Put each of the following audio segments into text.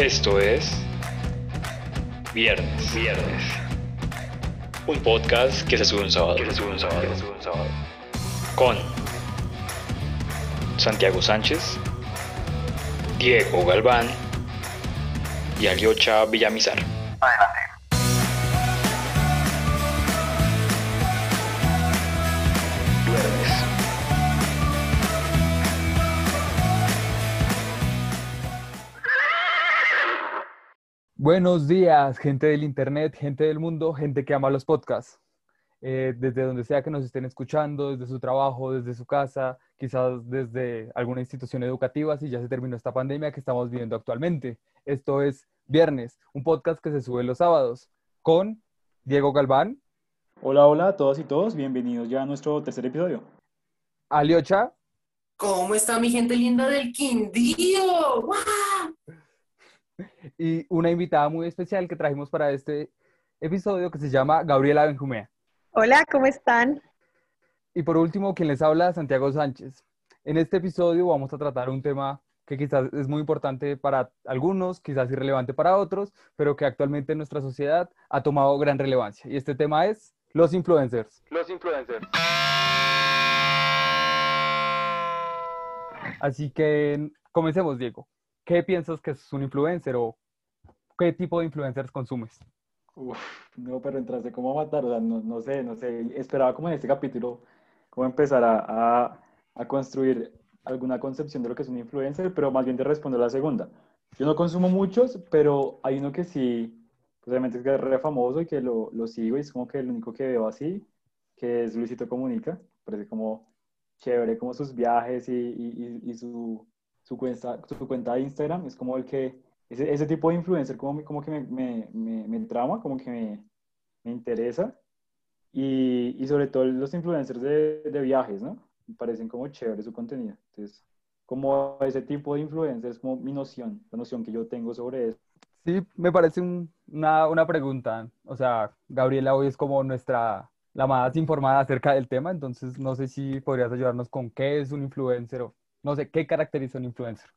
Esto es Viernes, Viernes. Un podcast que se sube un sábado. Que se sube un sábado. Que se sube un sábado. Con Santiago Sánchez, Diego Galván y Aliocha Villamizar. Adelante. Buenos días, gente del Internet, gente del mundo, gente que ama los podcasts. Eh, desde donde sea que nos estén escuchando, desde su trabajo, desde su casa, quizás desde alguna institución educativa, si ya se terminó esta pandemia que estamos viviendo actualmente. Esto es Viernes, un podcast que se sube los sábados con Diego Galván, Hola, hola a todos y todos, bienvenidos ya a nuestro tercer episodio. Aliocha ¿Cómo está mi gente linda del Quindío? ¡Guau! Y una invitada muy especial que trajimos para este episodio que se llama Gabriela Benjumea. Hola, ¿cómo están? Y por último, quien les habla, Santiago Sánchez. En este episodio vamos a tratar un tema que quizás es muy importante para algunos, quizás irrelevante para otros, pero que actualmente en nuestra sociedad ha tomado gran relevancia. Y este tema es los influencers. Los influencers. Así que comencemos, Diego. ¿Qué piensas que es un influencer o qué tipo de influencers consumes? Uf, no, pero entraste como a matar, o sea, no, no sé, no sé, esperaba como en este capítulo, como empezar a, a, a construir alguna concepción de lo que es un influencer, pero más bien te respondo la segunda. Yo no consumo muchos, pero hay uno que sí, pues obviamente es que es re famoso y que lo, lo sigo y es como que el único que veo así, que es Luisito Comunica, parece como chévere, como sus viajes y, y, y- y su, su, cuenta, su cuenta de Instagram, es como el que, ese, ese tipo de influencer como, como que me, me, me, me trama, como que me interesa, y, y sobre todo los influencers de, de viajes, ¿no? Me parecen como chévere su contenido, entonces, como ese tipo de influencers, como mi noción, la noción que yo tengo sobre eso. Sí, me parece un- una, una pregunta. O sea, Gabriela hoy es como nuestra, la más informada acerca del tema, entonces no sé si podrías ayudarnos con qué es un influencer o no sé, qué caracteriza un influencer.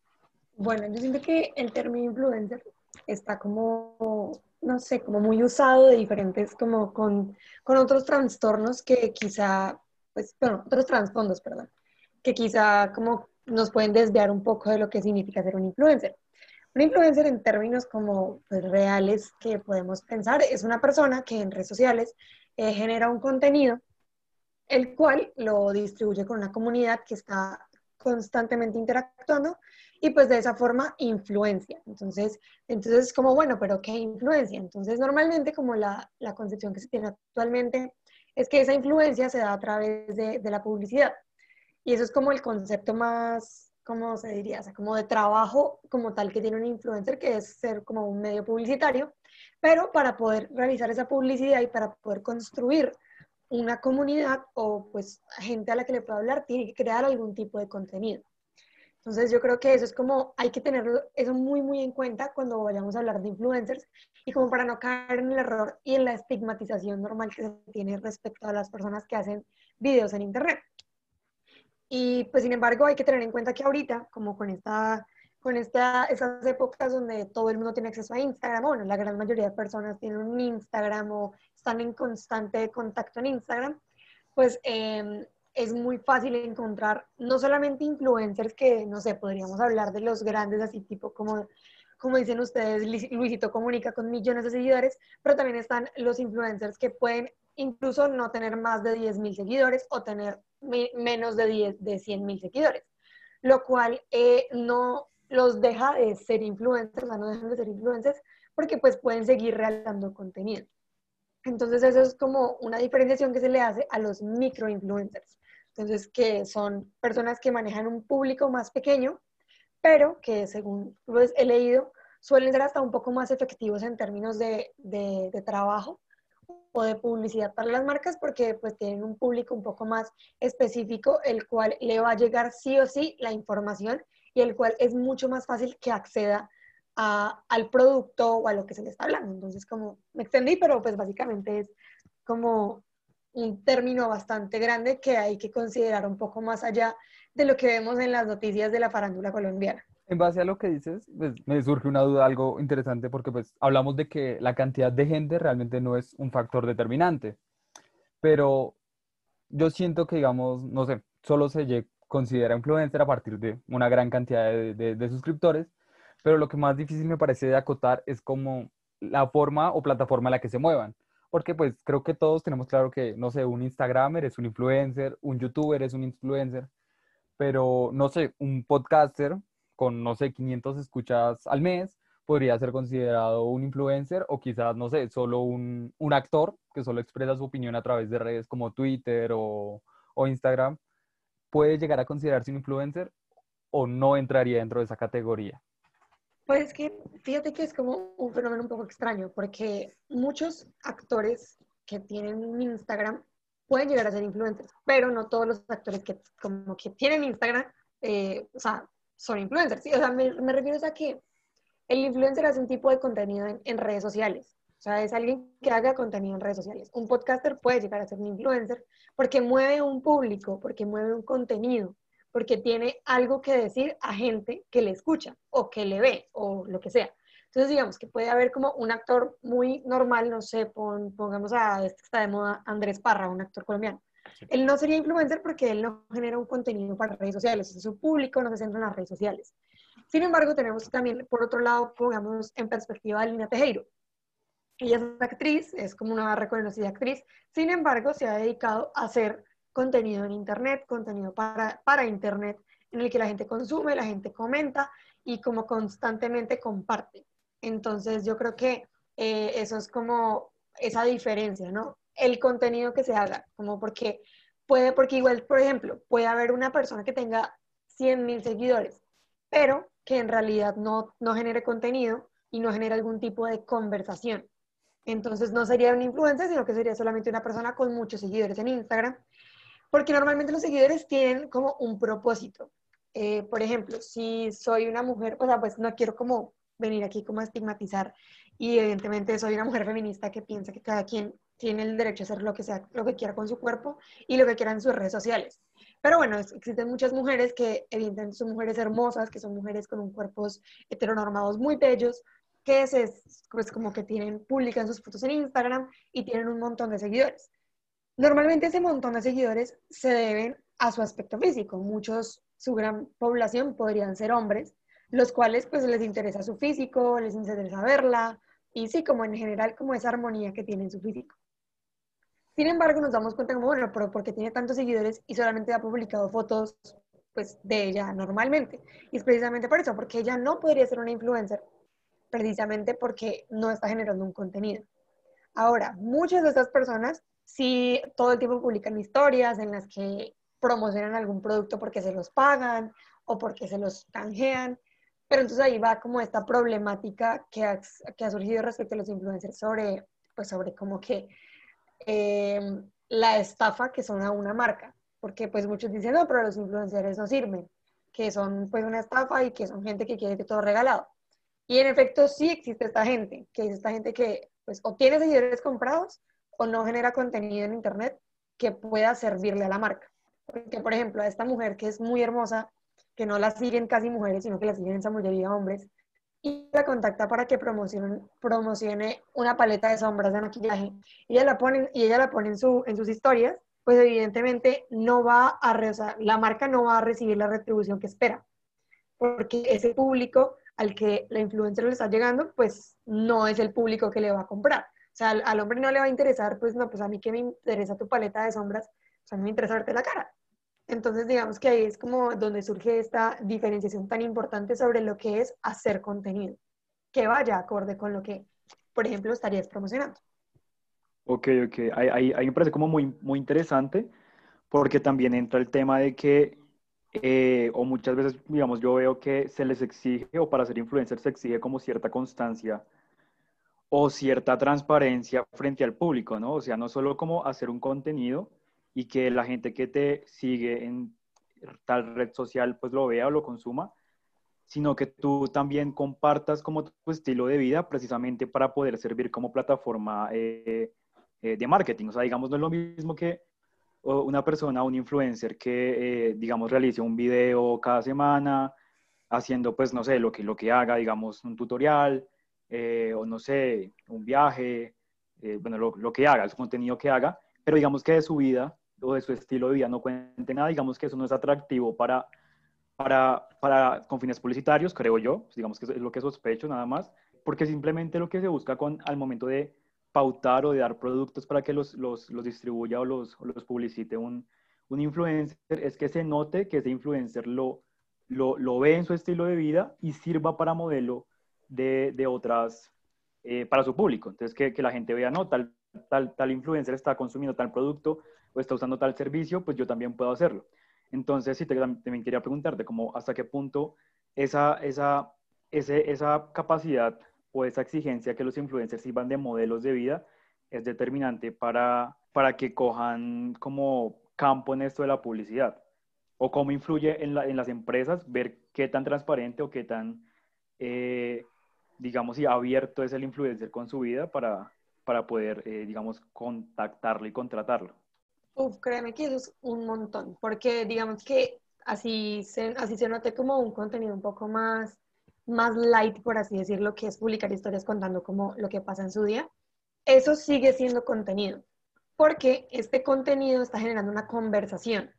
Bueno, yo siento que el término influencer está como, no sé, como muy usado de diferentes, como con, con otros trastornos que quizá, pues, bueno, otros trasfondos, perdón, que quizá como nos pueden desviar un poco de lo que significa ser un influencer. Un influencer en términos como pues, reales que podemos pensar es una persona que en redes sociales eh, genera un contenido el cual lo distribuye con una comunidad que está constantemente interactuando y pues de esa forma influencia. Entonces, entonces es como, bueno, pero ¿qué influencia? Entonces, normalmente como la, la concepción que se tiene actualmente es que esa influencia se da a través de, de la publicidad. Y eso es como el concepto más, ¿cómo se diría? O como de trabajo como tal que tiene un influencer, que es ser como un medio publicitario, pero para poder realizar esa publicidad y para poder construir una comunidad o pues gente a la que le pueda hablar, tiene que crear algún tipo de contenido. Entonces yo creo que eso es como, hay que tenerlo eso muy, muy en cuenta cuando vayamos a hablar de influencers y como para no caer en el error y en la estigmatización normal que se tiene respecto a las personas que hacen videos en Internet. Y pues sin embargo hay que tener en cuenta que ahorita, como con esta con esta, estas épocas donde todo el mundo tiene acceso a Instagram, bueno, la gran mayoría de personas tienen un Instagram o están en constante contacto en Instagram, pues eh, es muy fácil encontrar no solamente influencers que, no sé, podríamos hablar de los grandes, así tipo como, como dicen ustedes, Luis- Luisito Comunica con millones de seguidores, pero también están los influencers que pueden incluso no tener más de 10 mil seguidores o tener me- menos de, 10, de 100 mil seguidores, lo cual eh, no los deja de ser influencers, o sea, no dejan de ser influencers porque pues pueden seguir realizando contenido. Entonces eso es como una diferenciación que se le hace a los microinfluencers. Entonces que son personas que manejan un público más pequeño, pero que según pues, he leído suelen ser hasta un poco más efectivos en términos de, de, de trabajo o de publicidad para las marcas porque pues tienen un público un poco más específico el cual le va a llegar sí o sí la información y el cual es mucho más fácil que acceda al producto o a lo que se le está hablando. Entonces, como me extendí, pero pues básicamente es como un término bastante grande que hay que considerar un poco más allá de lo que vemos en las noticias de la farándula colombiana. En base a lo que dices, pues, me surge una duda algo interesante porque pues hablamos de que la cantidad de gente realmente no es un factor determinante, pero yo siento que, digamos, no sé, solo se considera influencer a partir de una gran cantidad de suscriptores, pero lo que más difícil me parece de acotar es como la forma o plataforma en la que se muevan porque pues creo que todos tenemos claro que, no sé, un Instagramer es un influencer, un YouTuber es un influencer, pero no sé, un podcaster con, no sé, 500 escuchas al mes podría ser considerado un influencer o quizás, no sé, solo un, un actor que solo expresa su opinión a través de redes como Twitter o, o Instagram, puede llegar a considerarse un influencer o no entraría dentro de esa categoría. Pues es que fíjate que es como un fenómeno un poco extraño, porque muchos actores que tienen Instagram pueden llegar a ser influencers, pero no todos los actores que como que tienen Instagram, eh, o sea, son influencers. O sea, me, me, refiero a que el influencer hace un tipo de contenido en, en, redes sociales. O sea, es alguien que haga contenido en redes sociales. Un podcaster puede llegar a ser un influencer porque mueve un público, porque mueve un contenido porque tiene algo que decir a gente que le escucha o que le ve o lo que sea. Entonces, digamos que puede haber como un actor muy normal, no sé, pongamos a este que está de moda, Andrés Parra, un actor colombiano. Él no sería influencer porque él no genera un contenido para redes sociales, es su público no se centra en las redes sociales. Sin embargo, tenemos también, por otro lado, pongamos en perspectiva a Lina Tejero. Ella es actriz, es como una reconocida actriz, sin embargo, se ha dedicado a hacer contenido en Internet, contenido para, para Internet, en el que la gente consume, la gente comenta y como constantemente comparte. Entonces yo creo que eh, eso es como esa diferencia, ¿no? El contenido que se haga, como porque puede, porque igual, por ejemplo, puede haber una persona que tenga 100 mil seguidores, pero que en realidad no, no genere contenido y no genere algún tipo de conversación. Entonces no sería un influencer, sino que sería solamente una persona con muchos seguidores en Instagram porque normalmente los seguidores tienen como un propósito. Eh, por ejemplo, si soy una mujer, o sea, pues no quiero como venir aquí como a estigmatizar y evidentemente soy una mujer feminista que piensa que cada quien tiene el derecho a hacer lo que sea, lo que quiera con su cuerpo y lo que quiera en sus redes sociales. Pero bueno, existen muchas mujeres que evidentemente son mujeres hermosas, que son mujeres con un cuerpos heteronormados muy bellos, que es pues como que tienen, publican sus fotos en Instagram y tienen un montón de seguidores. Normalmente ese montón de seguidores se deben a su aspecto físico. Muchos, su gran población podrían ser hombres, los cuales pues les interesa su físico, les interesa verla y sí, como en general, como esa armonía que tiene en su físico. Sin embargo, nos damos cuenta como, bueno, pero porque tiene tantos seguidores y solamente ha publicado fotos pues de ella normalmente. Y es precisamente por eso, porque ella no podría ser una influencer, precisamente porque no está generando un contenido. Ahora, muchas de estas personas si todo el tiempo publican historias en las que promocionan algún producto porque se los pagan o porque se los canjean. Pero entonces ahí va como esta problemática que ha, que ha surgido respecto a los influencers sobre, pues sobre como que em, la estafa que son a una marca. Porque pues muchos dicen, no, pero los influencers no sirven, que son pues una estafa y que son gente que quiere que todo regalado. Y en efecto sí existe esta gente, que es esta gente que pues o tiene seguidores comprados o no genera contenido en Internet que pueda servirle a la marca. Porque, por ejemplo, a esta mujer que es muy hermosa, que no la siguen casi mujeres, sino que la siguen en esa mayoría hombres, y la contacta para que promocione, promocione una paleta de sombras de maquillaje. Y ella la pone, y ella la pone en, su, en sus historias, pues evidentemente no va a, la marca no va a recibir la retribución que espera, porque ese público al que la influencer le está llegando, pues no es el público que le va a comprar. O sea, al, hombre no le va a interesar, pues no, pues a mí que me interesa tu paleta de sombras, sea, a mí me interesa verte la cara. Entonces, digamos que ahí es como donde surge esta diferenciación tan importante sobre lo que es hacer contenido, que vaya acorde con lo que, por ejemplo, estarías promocionando. Ok, ok. Ahí, ahí me parece como muy, muy interesante, porque también entra el tema de que, eh, o muchas veces, digamos, yo veo que se les exige, o para ser influencer se exige como cierta constancia o cierta transparencia frente al público, ¿no? O sea, no solo como hacer un contenido y que la gente que te sigue en tal red social pues lo vea o lo consuma, sino que tú también compartas como tu estilo de vida precisamente para poder servir como plataforma eh, eh, de marketing. O sea, digamos, no es lo mismo que una persona, un influencer que, eh, digamos, realice un video cada semana, haciendo, pues, no sé, lo que, lo que haga, digamos, un tutorial, eh, o no sé, un viaje, eh, bueno, lo, lo, que haga, el contenido que haga, pero digamos que de su vida o de su estilo de vida no cuente nada, digamos que eso no es atractivo para, para, para con fines publicitarios, creo yo, digamos que es lo que sospecho nada más, porque simplemente lo que se busca con, al momento de pautar o de dar productos para que los, los, los distribuya o los, los publicite un, un influencer es que se note que ese influencer lo, lo, lo, ve en su estilo de vida y sirva para modelo de, de otras, eh, para su público. Entonces, que, que, la gente vea, no, tal, tal, tal influencer está consumiendo tal producto o está usando tal servicio, pues yo también puedo hacerlo. Entonces, sí, te, también quería preguntarte, como hasta qué punto esa, esa, ese, esa capacidad o esa exigencia que los influencers sirvan de modelos de vida es determinante para, para que cojan como campo en esto de la publicidad? ¿O cómo influye en, la, en las empresas ver qué tan transparente o qué tan, eh, digamos, y abierto es el influencer con su vida para, para poder, eh, digamos, contactarlo y contratarlo? Uf, créeme que es un montón, porque digamos que así se, así se note como un contenido un poco más, más light, por así decirlo, que es publicar historias contando como lo que pasa en su día. Eso sigue siendo contenido porque este contenido está generando una conversación.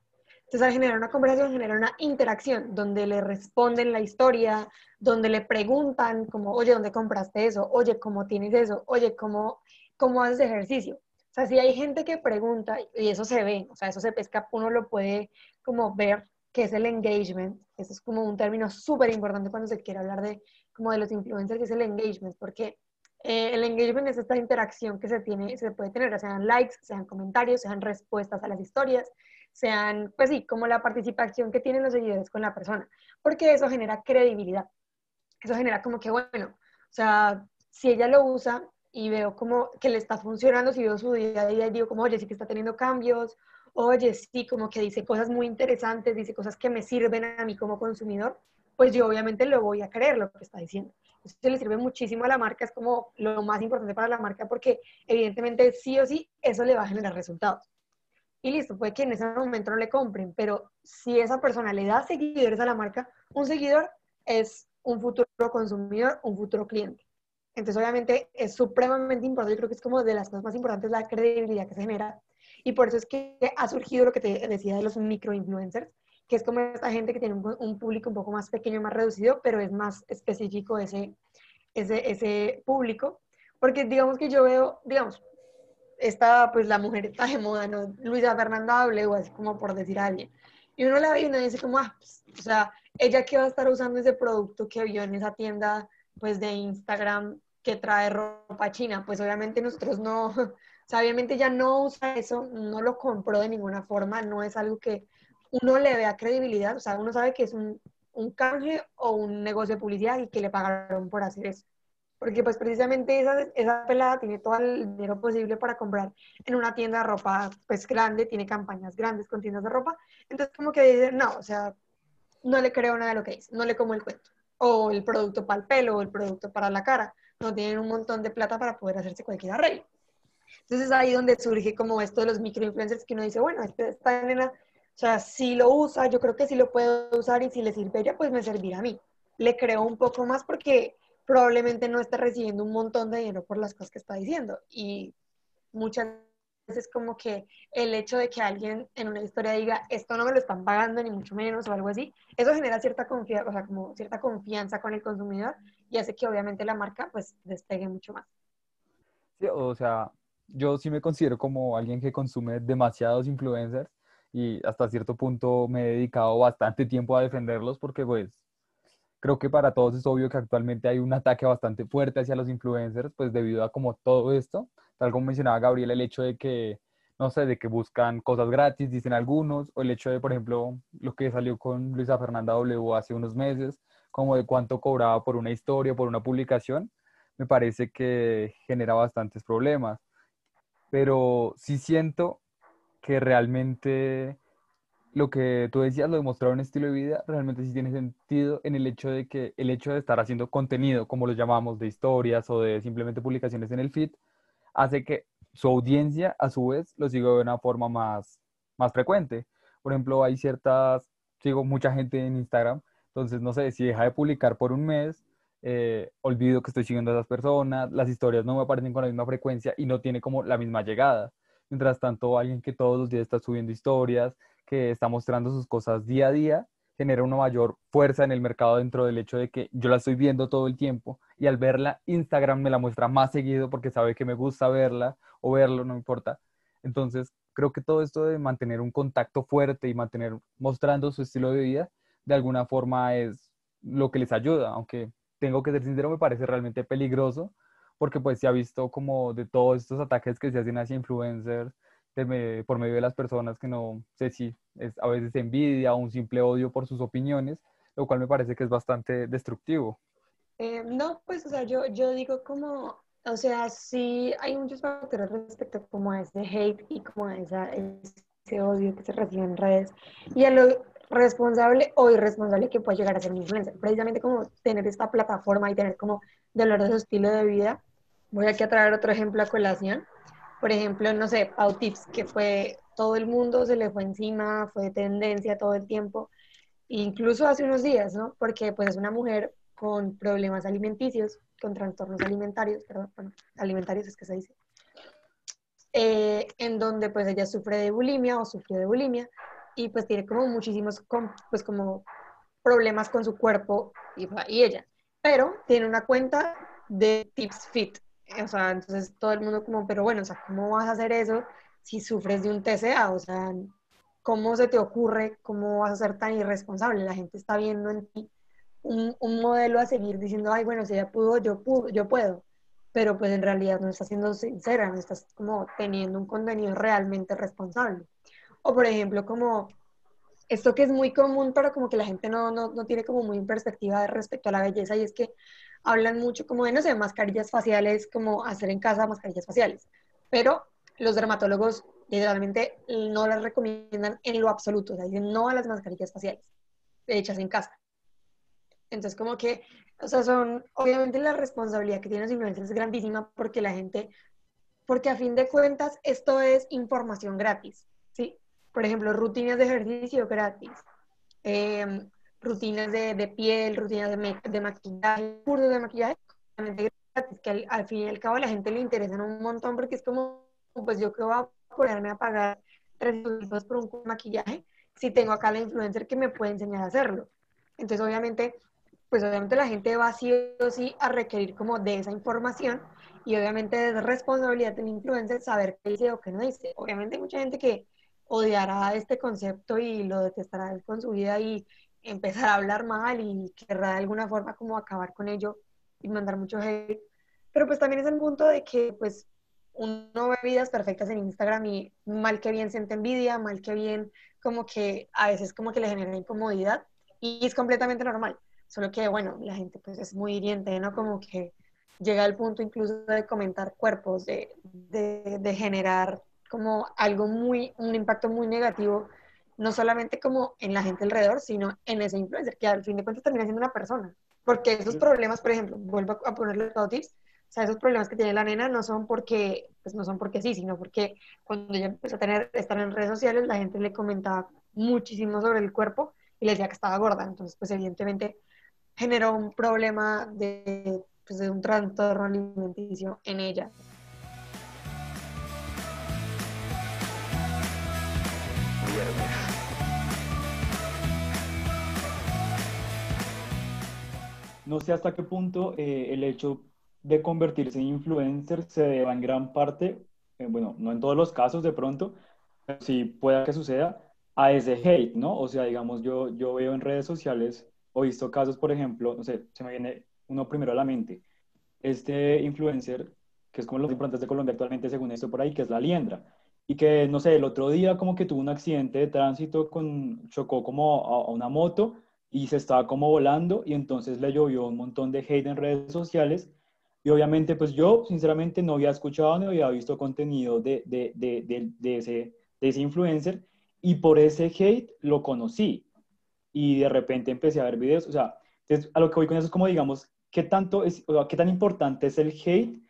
Entonces, al generar una conversación, genera una interacción donde le responden la historia, donde le preguntan como, oye, ¿dónde compraste eso? Oye, ¿cómo tienes eso? Oye, ¿cómo, cómo haces ejercicio? O sea, si hay gente que pregunta, y eso se ve, o sea, eso se pesca, uno lo puede como ver, que es el engagement. Eso es como un término súper importante cuando se quiere hablar de como de los influencers, que es el engagement, porque eh, el engagement es esta interacción que se tiene, se puede tener, sean likes, sean comentarios, sean respuestas a las historias, sean, pues sí, como la participación que tienen los seguidores con la persona, porque eso genera credibilidad. Eso genera como que, bueno, o sea, si ella lo usa y veo como que le está funcionando, si veo su día a día y digo como, oye, sí que está teniendo cambios, oye, sí, como que dice cosas muy interesantes, dice cosas que me sirven a mí como consumidor, pues yo obviamente lo voy a creer lo que está diciendo. Eso le sirve muchísimo a la marca, es como lo más importante para la marca porque evidentemente sí o sí eso le va a generar resultados. Y listo, puede que en ese momento no le compren, pero si esa persona le da seguidores a la marca, un seguidor es un futuro consumidor, un futuro cliente. Entonces, obviamente, es supremamente importante. Yo creo que es como de las cosas más importantes la credibilidad que se genera. Y por eso es que ha surgido lo que te decía de los microinfluencers, que es como esta gente que tiene un, público un poco más pequeño, más reducido, pero es más específico ese, ese, ese público. Porque digamos que yo veo, digamos, esta, pues la mujer está de moda, ¿no? Luisa Fernanda W, así como por decir a alguien. Y uno la ve y uno dice como, ah, pues, o sea, ella que va a estar usando ese producto que vio en esa tienda, pues de Instagram que trae ropa china, pues obviamente nosotros no, o sea, obviamente ya no usa eso, no lo compró de ninguna forma, no es algo que uno le vea credibilidad, o sea, uno sabe que es un, un canje o un negocio de publicidad y que le pagaron por hacer eso. Porque pues precisamente esa, esa pelada tiene todo el dinero posible para comprar en una tienda de ropa pues grande, tiene campañas grandes con tiendas de ropa. Entonces como que dice, no, o sea, no le creo nada de lo que dice, no le como el cuento. O el producto para el pelo o el producto para la cara. No tienen un montón de plata para poder hacerse cualquier arreglo. Entonces ahí donde surge como esto de los microinfluencers que uno dice, bueno, esta nena o sea, si lo usa, yo creo que si lo puedo usar y si le sirve ella, pues me servirá a mí. Le creo un poco más porque probablemente no está recibiendo un montón de dinero por las cosas que está diciendo. Y muchas veces como que el hecho de que alguien en una historia diga, esto no me lo están pagando, ni mucho menos, o algo así, eso genera cierta confianza, o sea, como cierta confianza con el consumidor y hace que obviamente la marca pues despegue mucho más. Sí, o sea, yo sí me considero como alguien que consume demasiados influencers y hasta cierto punto me he dedicado bastante tiempo a defenderlos porque pues creo que para todos es obvio que actualmente hay un ataque bastante fuerte hacia los influencers pues debido a como todo esto, tal como mencionaba Gabriel, el hecho de que, no sé, de que buscan cosas gratis, dicen algunos, o el hecho de, por ejemplo, lo que salió con Luisa Fernanda W hace unos meses, como de cuánto cobraba por una historia, por una publicación, me parece que genera bastantes problemas. Pero sí siento que realmente lo que tú decías, lo de mostrar un estilo de vida, realmente sí tiene sentido en el hecho de que el hecho de estar haciendo contenido, como lo llamamos, de historias o de simplemente publicaciones en el feed, hace que su audiencia, a su vez, lo siga de una forma más, más frecuente. Por ejemplo, hay ciertas, sigo mucha gente en Instagram Entonces, no sé, si deja de publicar por un mes, eh, olvido que estoy siguiendo a esas personas, las historias no me aparecen con la misma frecuencia y no tiene como la misma llegada. Mientras tanto, alguien que todos los días está subiendo historias, que está mostrando sus cosas día a día, genera una mayor fuerza en el mercado dentro del hecho de que yo la estoy viendo todo el tiempo y al verla, Instagram me la muestra más seguido porque sabe que me gusta verla o verlo, no importa. Entonces, creo que todo esto de mantener un contacto fuerte y mantener mostrando su estilo de vida, de alguna forma es lo que les ayuda, aunque tengo que ser sincero, me parece realmente peligroso porque pues se ha visto como de todos estos ataques que se hacen hacia influencers por medio de las personas que no sé si es a veces envidia o un simple odio por sus opiniones, lo cual me parece que es bastante destructivo. Eh, no, pues, o sea, yo, yo digo como, o sea, sí hay muchos factores respecto como a ese hate y como a esa, ese odio que se recibe en redes y a lo responsable o irresponsable que puede llegar a ser un influencer. Precisamente como tener esta plataforma y tener como dolor de su estilo de vida. Voy aquí a traer otro ejemplo a colación. Por ejemplo, no sé, Pau Tips, que fue todo el mundo se le fue encima, fue tendencia todo el tiempo, incluso hace unos días, ¿no? Porque pues es una mujer con problemas alimenticios, con trastornos alimentarios, perdón, bueno, alimentarios es que se dice, eh, en donde pues ella sufre de bulimia o sufrió de bulimia y pues tiene como muchísimos, pues como problemas con su cuerpo y, y ella, pero tiene una cuenta de Tips Fit, o sea, entonces todo el mundo como, pero bueno, o sea, ¿cómo vas a hacer eso si sufres de un TCA? O sea, ¿cómo se te ocurre? ¿Cómo vas a ser tan irresponsable? La gente está viendo en ti un, un modelo a seguir diciendo, ay, bueno, si ella pudo, yo, pudo, yo puedo. Pero pues en realidad no estás siendo sincera, no estás como teniendo un contenido realmente responsable. O por ejemplo, como esto que es muy común, pero como que la gente no, no, no tiene como muy perspectiva respecto a la belleza, y es que hablan mucho como de, no sé, mascarillas faciales, como hacer en casa mascarillas faciales. Pero los dermatólogos literalmente no las recomiendan en lo absoluto, o sea, dicen no a las mascarillas faciales hechas en casa. Entonces, como que, o sea, son, obviamente la responsabilidad que tienen los influencers es grandísima porque la gente, porque a fin de cuentas esto es información gratis, ¿sí? Por ejemplo, rutinas de ejercicio gratis, eh, rutinas de, de piel, rutinas de, de, maquillaje, cursos de maquillaje, que al, al, fin y al cabo a la gente le interesan un montón porque es como, pues yo que voy a ponerme a pagar 300 pesos por un maquillaje si tengo acá la influencer que me puede enseñar a hacerlo. Entonces, obviamente, pues obviamente la gente va sí o sí a requerir como de esa información y obviamente es responsabilidad del influencer saber qué dice o qué no dice. Obviamente hay mucha gente que odiará este concepto y lo detestará con su vida y empezar a hablar mal y querrá de alguna forma como acabar con ello y mandar mucho hate. Pero pues también es el punto de que pues uno ve vidas perfectas en Instagram y mal que bien siente envidia, mal que bien como que a veces como que le genera incomodidad y es completamente normal. Solo que bueno, la gente pues es muy hiriente, ¿no? Como que llega al punto incluso de comentar cuerpos, de, de, de generar como algo muy, un impacto muy negativo no solamente como en la gente alrededor, sino en ese influencer, que al fin de cuentas termina siendo una persona. Porque esos problemas, por ejemplo, vuelvo a ponerle los tips, o sea, esos problemas que tiene la nena no son porque, pues no son porque sí, sino porque cuando ella empezó a tener, estar en redes sociales, la gente le comentaba muchísimo sobre el cuerpo y le decía que estaba gorda. Entonces, pues evidentemente generó un problema de, pues, de un trastorno alimenticio en ella. No sé hasta qué punto eh, el hecho de convertirse en influencer se deba en gran parte, eh, bueno, no en todos los casos de pronto, pero sí pueda que suceda, a ese hate, ¿no? O sea, digamos, yo, yo veo en redes sociales o visto casos, por ejemplo, no sé, se me viene uno primero a la mente, este influencer, que es como los importantes de Colombia actualmente según esto por ahí, que es la liendra y que, no sé, el otro día como que tuvo un accidente de tránsito, con, chocó como a, una moto y se estaba como volando y entonces le llovió un montón de hate en redes sociales y obviamente pues yo sinceramente no había escuchado ni había visto contenido de, de, de, de, ese, ese influencer y por ese hate lo conocí y de repente empecé a ver videos, o sea, a lo que voy con eso es como digamos, ¿qué tanto es, o qué tan importante es el hate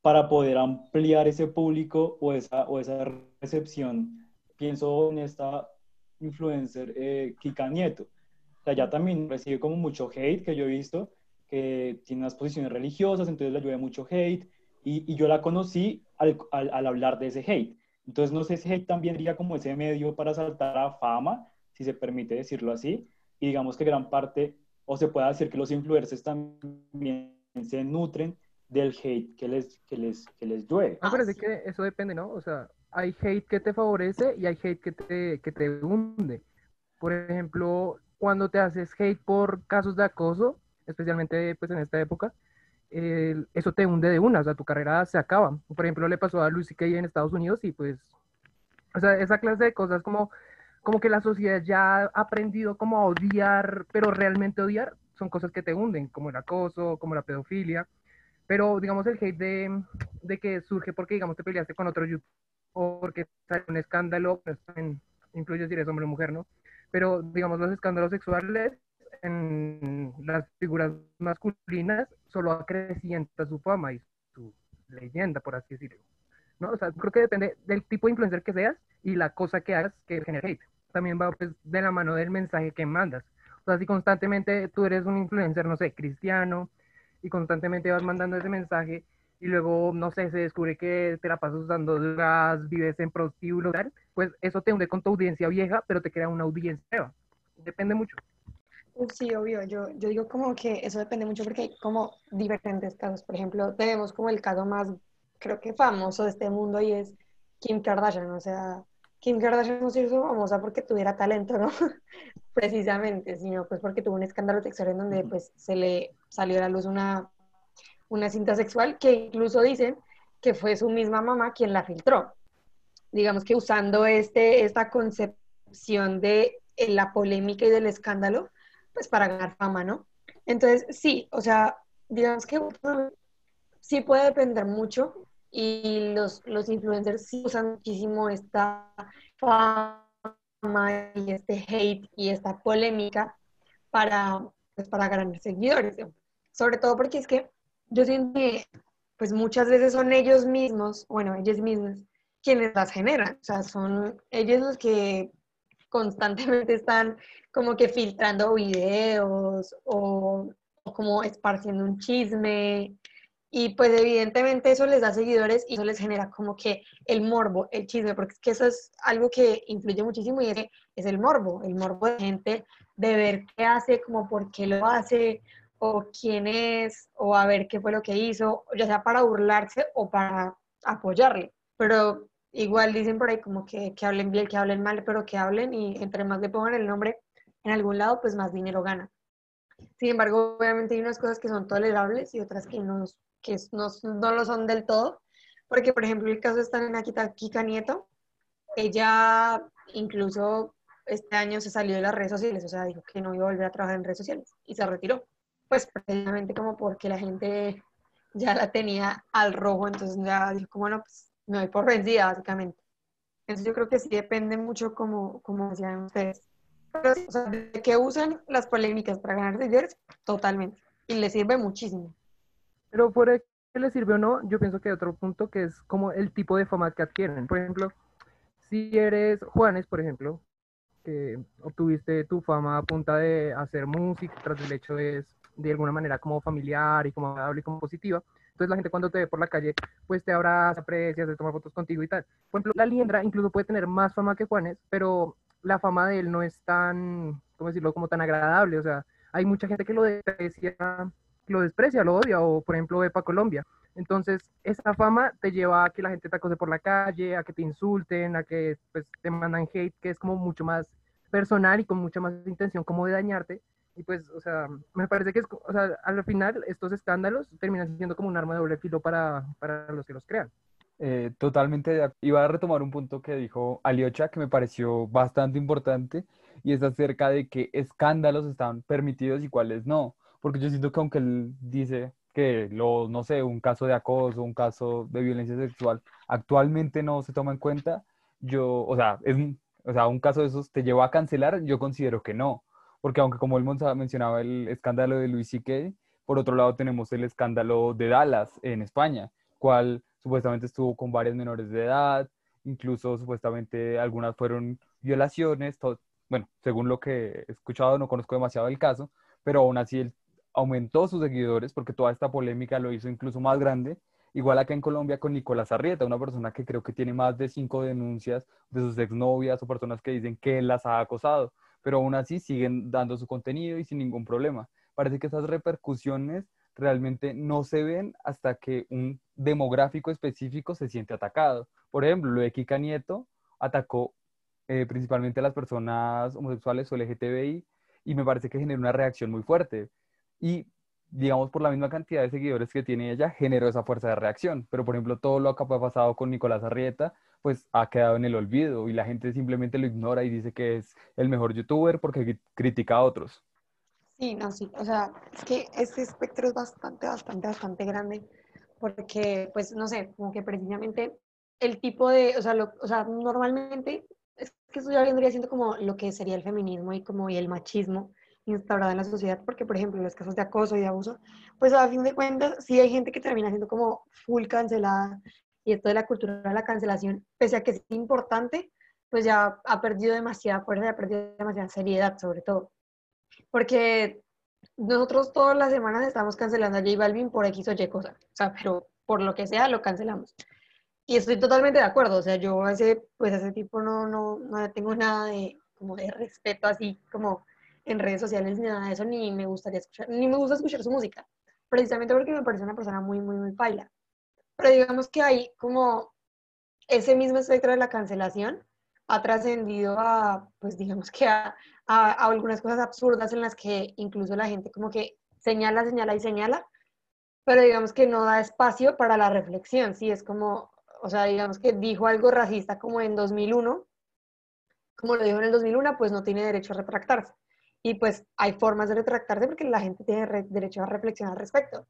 para poder ampliar ese público o esa, o esa recepción. Pienso en esta influencer, eh, Kika Nieto, sea, ya también recibe como mucho hate que yo he visto, que tiene unas posiciones religiosas, entonces le llueve mucho hate, y, y yo la conocí al, al, al, hablar de ese hate. Entonces, no sé si hate también diría como ese medio para saltar a fama, si se permite decirlo así, y digamos que gran parte, o se puede decir que los influencers también se nutren del hate que les, que les, que les llueve. Me parece que eso depende, ¿no? O sea, hay hate que te favorece y hay hate que te, que te hunde. Por ejemplo, cuando te haces hate por casos de acoso, especialmente pues en esta época, eso te hunde de una, o sea, tu carrera se acaba. Por ejemplo, le pasó a Lucy Kay en Estados Unidos y pues, o sea, esa clase de cosas como, como que la sociedad ya ha aprendido como a odiar, pero realmente odiar, son cosas que te hunden, como el acoso, como la pedofilia. Pero, digamos, el hate de, de que surge porque, digamos, te peleaste con otro youtuber o porque sale un escándalo, pues, incluye si eres hombre o mujer, ¿no? Pero, digamos, los escándalos sexuales en las figuras masculinas solo acrecienta su fama y su leyenda, por así decirlo. ¿No? O sea, creo que depende del tipo de influencer que seas y la cosa que hagas que genere hate. También va pues, de la mano del mensaje que mandas. O sea, si constantemente tú eres un influencer, no sé, cristiano, y constantemente vas mandando ese mensaje y luego, no sé, se descubre que te la pasas usando drogas, vives en prostíbulo, pues eso te hunde con tu audiencia vieja, pero te crea una audiencia nueva. Depende mucho. Sí, obvio. Yo, yo digo como que eso depende mucho porque hay como diferentes casos. Por ejemplo, tenemos como el caso más, creo que famoso de este mundo y es Kim Kardashian. O sea, Kim Kardashian no se hizo famosa porque tuviera talento, ¿no? Precisamente, sino pues porque tuvo un escándalo sexual en donde pues se le salió a la luz una, una cinta sexual que incluso dicen que fue su misma mamá quien la filtró. Digamos que usando este, esta concepción de la polémica y del escándalo, pues para ganar fama, ¿no? Entonces, sí, o sea, digamos que sí puede depender mucho y los, los influencers sí usan muchísimo esta fama y este hate y esta polémica para, pues, para ganar seguidores. Sobre todo porque es que yo siento que pues muchas veces son ellos mismos, bueno, ellos mismos, quienes las generan. O sea, son ellos los que constantemente están como que filtrando videos o, como esparciendo un chisme. Y pues evidentemente eso les da seguidores y eso les genera como que el morbo, el chisme, porque es que eso es algo que influye muchísimo y es, es el morbo, el morbo de gente de ver qué hace, como por qué lo hace, o quién es, o a ver qué fue lo que hizo, ya sea para burlarse o para apoyarle. Pero igual dicen por ahí como que, que hablen bien, que hablen mal, pero que hablen y entre más le pongan el nombre en algún lado, pues más dinero gana. Sin embargo, obviamente hay unas cosas que son tolerables y otras que no, que no, no lo son del todo. Porque, por ejemplo, el caso está en Akita Kika Nieto. Ella incluso este año se salió de las redes sociales, o sea, dijo que no iba a volver a trabajar en redes sociales y se retiró. Pues precisamente como porque la gente ya la tenía al rojo, entonces ya dijo como, no, pues me voy por vencida, básicamente. Entonces yo creo que sí depende mucho, como, como decían ustedes. Pero, o sea, de que usan las polémicas para ganar seguidores, totalmente. Y les sirve muchísimo. Pero por que les sirve o no, yo pienso que hay otro punto que es como el tipo de fama que adquieren. Por ejemplo, si eres Juanes, por ejemplo, que obtuviste tu fama a punta de hacer música, tras el hecho de, de alguna manera como familiar y como agradable y como positiva, entonces la gente cuando te ve por la calle, pues te abraza, aprecia, se toma fotos contigo y tal. Por ejemplo, la liendra incluso puede tener más fama que Juanes, pero la fama de él no es tan, ¿cómo decirlo?, como tan agradable. O sea, hay mucha gente que lo desprecia, lo desprecia, lo odia, o por ejemplo, ve para Colombia. Entonces, esa fama te lleva a que la gente te acose por la calle, a que te insulten, a que pues, te mandan hate, que es como mucho más personal y con mucha más intención como de dañarte. Y pues, o sea, me parece que es, o sea, al final estos escándalos terminan siendo como un arma de doble filo para, para los que los crean. Eh, totalmente, iba a retomar un punto que dijo Aliocha que me pareció bastante importante y es acerca de qué escándalos están permitidos y cuáles no. Porque yo siento que aunque él dice que lo, no sé, un caso de acoso, un caso de violencia sexual, actualmente no se toma en cuenta, yo, o sea, es, o sea, un caso de esos te lleva a cancelar, yo considero que no porque aunque como él mencionaba el escándalo de Luis C.K., por otro lado tenemos el escándalo de Dallas en España, cual supuestamente estuvo con varias menores de edad, incluso supuestamente algunas fueron violaciones, bueno, según lo que he escuchado, no conozco demasiado el caso, pero aún así él aumentó sus seguidores porque toda esta polémica lo hizo incluso más grande. Igual acá en Colombia con Nicolás Arrieta, una persona que creo que tiene más de cinco denuncias de sus exnovias o personas que dicen que él las ha acosado, pero aún así siguen dando su contenido y sin ningún problema. Parece que esas repercusiones realmente no se ven hasta que un demográfico específico se siente atacado. Por ejemplo, lo de Kika Nieto atacó eh, principalmente a las personas homosexuales o LGTBI y me parece que generó una reacción muy fuerte. Y digamos, por la misma cantidad de seguidores que tiene ella, generó esa fuerza de reacción. Pero, por ejemplo, todo lo que ha pasado con Nicolás Arrieta, pues ha quedado en el olvido y la gente simplemente lo ignora y dice que es el mejor youtuber porque critica a otros. Sí, no, sí. O sea, es que este espectro es bastante, bastante, bastante grande porque, pues, no sé, como que precisamente el tipo de, o sea, lo, o sea normalmente es que eso ya vendría siendo como lo que sería el feminismo y como y el machismo instaurado en la sociedad, porque por ejemplo los casos de acoso y de abuso, pues a fin de cuentas sí hay gente que termina siendo como full cancelada y esto de la cultura de la cancelación, pese a que es importante, pues ya ha perdido demasiada fuerza, ha perdido demasiada seriedad sobre todo. Porque nosotros todas las semanas estamos cancelando a J Balvin por X o Y cosa, o sea, pero por lo que sea lo cancelamos. Y estoy totalmente de acuerdo, o sea, yo a ese, pues a ese tipo no, no, no tengo nada de, como de respeto así como en redes sociales ni nada de eso, ni me gustaría escuchar, ni me gusta escuchar su música, precisamente porque me parece una persona muy, muy, muy paila. Pero digamos que hay como ese mismo espectro de la cancelación ha trascendido a, pues digamos que a, a, a, algunas cosas absurdas en las que incluso la gente como que señala, señala y señala, pero digamos que no da espacio para la reflexión, sí, es como, o sea, digamos que dijo algo racista como en 2001, como lo dijo en el 2001, pues no tiene derecho a retractarse. Y pues hay formas de retractarse porque la gente tiene derecho a reflexionar al respecto.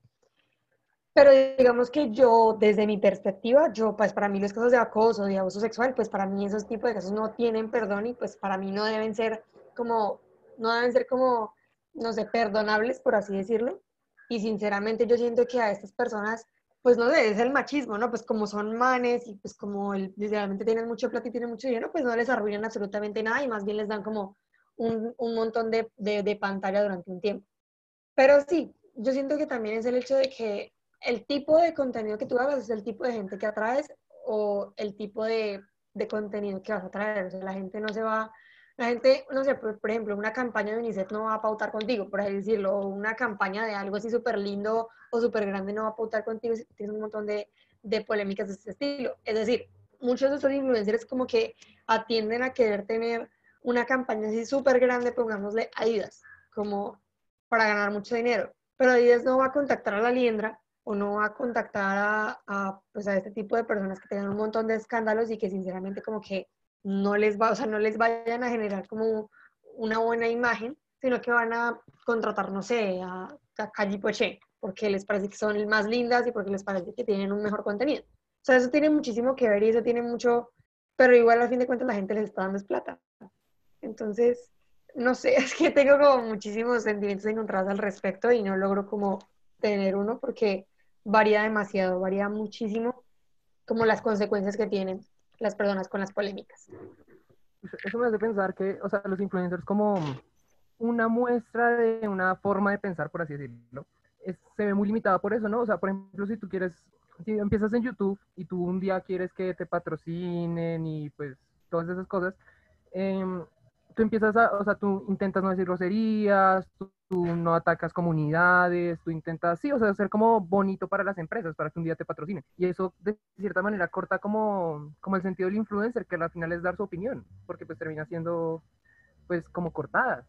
Pero digamos que yo, desde mi perspectiva, yo, pues para mí los casos de acoso, de abuso sexual, pues para mí esos tipos de casos no tienen perdón y pues para mí no deben ser como, no deben ser como, no sé, perdonables, por así decirlo. Y sinceramente yo siento que a estas personas pues no sé, es el machismo, ¿no? Pues como son manes y pues como el, literalmente tienen mucho plata y tienen mucho dinero, pues no les arruinan absolutamente nada y más bien les dan como un, un montón de, de, pantalla durante un tiempo. Pero sí, yo siento que también es el hecho de que el tipo de contenido que tú hagas es el tipo de gente que atraes o el tipo de, de contenido que vas a traer. O sea, la gente no se va la gente, no sé, por, por, ejemplo, una campaña de UNICEF no va a pautar contigo, por así decirlo, o una campaña de algo así súper lindo o súper grande no va a pautar contigo si tienes un montón de, de polémicas de este estilo. Es decir, muchos de estos influencers como que atienden a querer tener una campaña así súper grande, pongámosle Adidas, como para ganar mucho dinero. Pero Adidas no va a contactar a la liendra o no va a contactar a, a, pues a este tipo de personas que tengan un montón de escándalos y que sinceramente como que no les va, o sea, no les vayan a generar como una buena imagen, sino que van a contratar, no sé, a, a Calle Poché, porque les parece que son más lindas y porque les parece que tienen un mejor contenido. O sea, eso tiene muchísimo que ver y eso tiene mucho, pero igual al fin de cuentas la gente les está dando plata. Entonces, no sé, es que tengo como muchísimos sentimientos encontrados al respecto y no logro como tener uno porque varía demasiado, varía muchísimo como las consecuencias que tienen las personas con las polémicas. Eso me hace pensar que, o sea, los influencers como una muestra de una forma de pensar, por así decirlo, es, se ve muy limitada por eso, ¿no? O sea, por ejemplo, si tú quieres, si empiezas en YouTube y tú un día quieres que te patrocinen y pues todas esas cosas, eh, tú empiezas a, o sea, tú intentas no decir groserías, tú, no atacas comunidades, tú intentas, sí, o sea, ser como bonito para las empresas, para que un día te patrocinen. Y eso, de cierta manera, corta como, como el sentido del influencer, que al final es dar su opinión, porque pues termina siendo, pues, como cortada.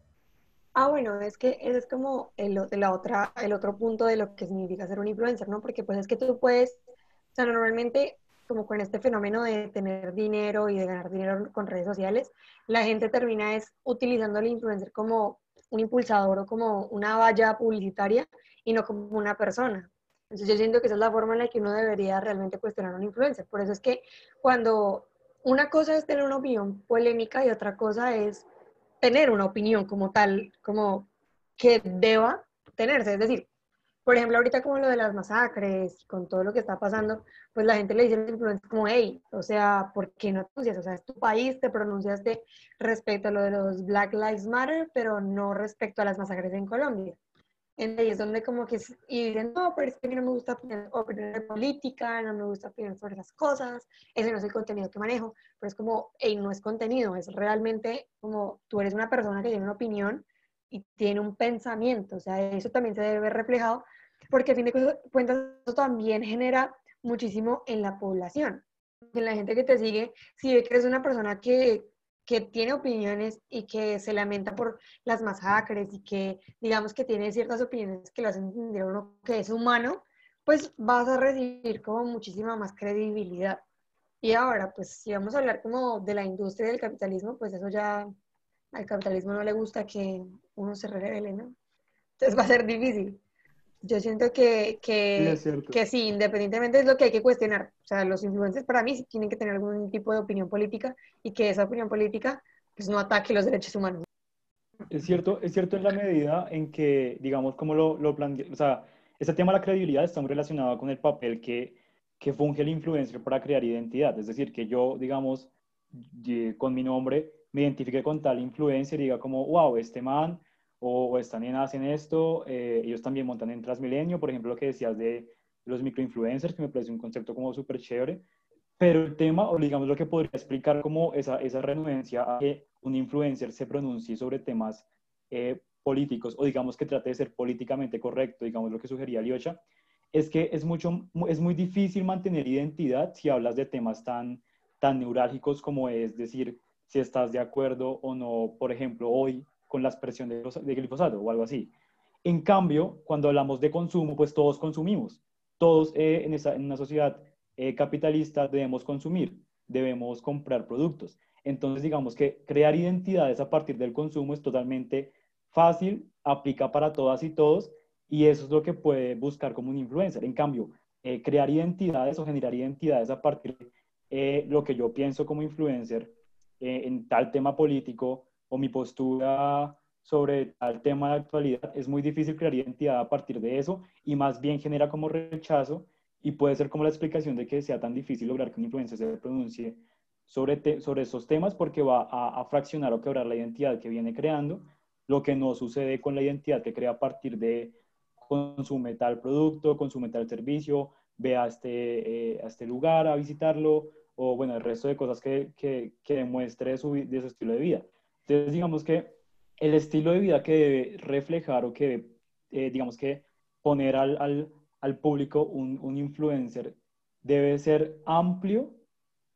Ah, bueno, es que ese es como el, la otra, el otro punto de lo que significa ser un influencer, ¿no? Porque pues es que tú puedes, o sea, normalmente como con este fenómeno de tener dinero y de ganar dinero con redes sociales, la gente termina es utilizando al influencer como un impulsador o como una valla publicitaria y no como una persona. Entonces yo siento que esa es la forma en la que uno debería realmente cuestionar a un influencer. Por eso es que cuando una cosa es tener una opinión polémica y otra cosa es tener una opinión como tal, como que deba tenerse. Es decir, por ejemplo, ahorita como lo de las masacres, con todo lo que está pasando, pues la gente le dice a los influencers como, hey, o sea, ¿por qué no te pronuncias? O sea, es tu país, te pronunciaste respecto a lo de los Black Lives Matter, pero no respecto a las masacres en Colombia. En ahí es donde como que, y dicen, no, pero es que a mí no me gusta opinar, opinar de política, no me gusta opinar sobre esas cosas, ese no es el contenido que manejo, pero es como, hey, no es contenido, es realmente como tú eres una persona que tiene una opinión y tiene un pensamiento, o sea, eso también se debe ver reflejado, porque a fin de cu- cuentas eso también genera muchísimo en la población, en la gente que te sigue, si ve que eres una persona que, que tiene opiniones y que se lamenta por las masacres y que digamos que tiene ciertas opiniones que lo hacen entender uno que es humano, pues vas a recibir como muchísima más credibilidad. Y ahora, pues si vamos a hablar como de la industria del capitalismo, pues eso ya al capitalismo no le gusta que uno se revele, ¿no? Entonces va a ser difícil. Yo siento que, que, Sí, que sí, independientemente es lo que hay que cuestionar. O sea, los influencers para mí tienen que tener algún tipo de opinión política y que esa opinión política pues no ataque los derechos humanos. Es cierto, es cierto en la medida en que, digamos, como lo, lo plantea, o sea, este tema de la credibilidad está muy relacionado con el papel que, que funge el influencer para crear identidad. Es decir, que yo, digamos, con mi nombre me identifique con tal influencer y diga como, wow, este man o, o esta nena hacen esto, eh, ellos también montan en Transmilenio, por ejemplo, lo que decías de los microinfluencers, que me parece un concepto como súper chévere. Pero el tema, o digamos lo que podría explicar como esa, esa renuencia a que un influencer se pronuncie sobre temas eh, políticos o digamos que trate de ser políticamente correcto, digamos lo que sugería Liocha, es que es, mucho, es muy difícil mantener identidad si hablas de temas tan, tan neurálgicos como es decir si estás de acuerdo o no, por ejemplo, hoy con la expresión de, glifosato o algo así. En cambio, cuando hablamos de consumo, pues todos consumimos. Todos eh, en, esa, una sociedad eh, capitalista debemos consumir, debemos comprar productos. Entonces, digamos que crear identidades a partir del consumo es totalmente fácil, aplica para todas y todos, y eso es lo que puede buscar como un influencer. En cambio, eh, crear identidades o generar identidades a partir de eh, lo que yo pienso como influencer en tal tema político o mi postura sobre tal tema de actualidad, es muy difícil crear identidad a partir de eso y más bien genera como rechazo y puede ser como la explicación de que sea tan difícil lograr que un influencer se pronuncie sobre, te- sobre esos temas porque va a, a fraccionar o quebrar la identidad que viene creando, lo que no sucede con la identidad que crea a partir de consume tal producto, consume tal servicio, ve a este, eh, a este lugar a visitarlo, o bueno, el resto de cosas que, que, que demuestre de su, de su estilo de vida. Entonces, digamos que el estilo de vida que debe reflejar o que debe, eh, digamos que poner al, al, al público un, un influencer debe ser amplio,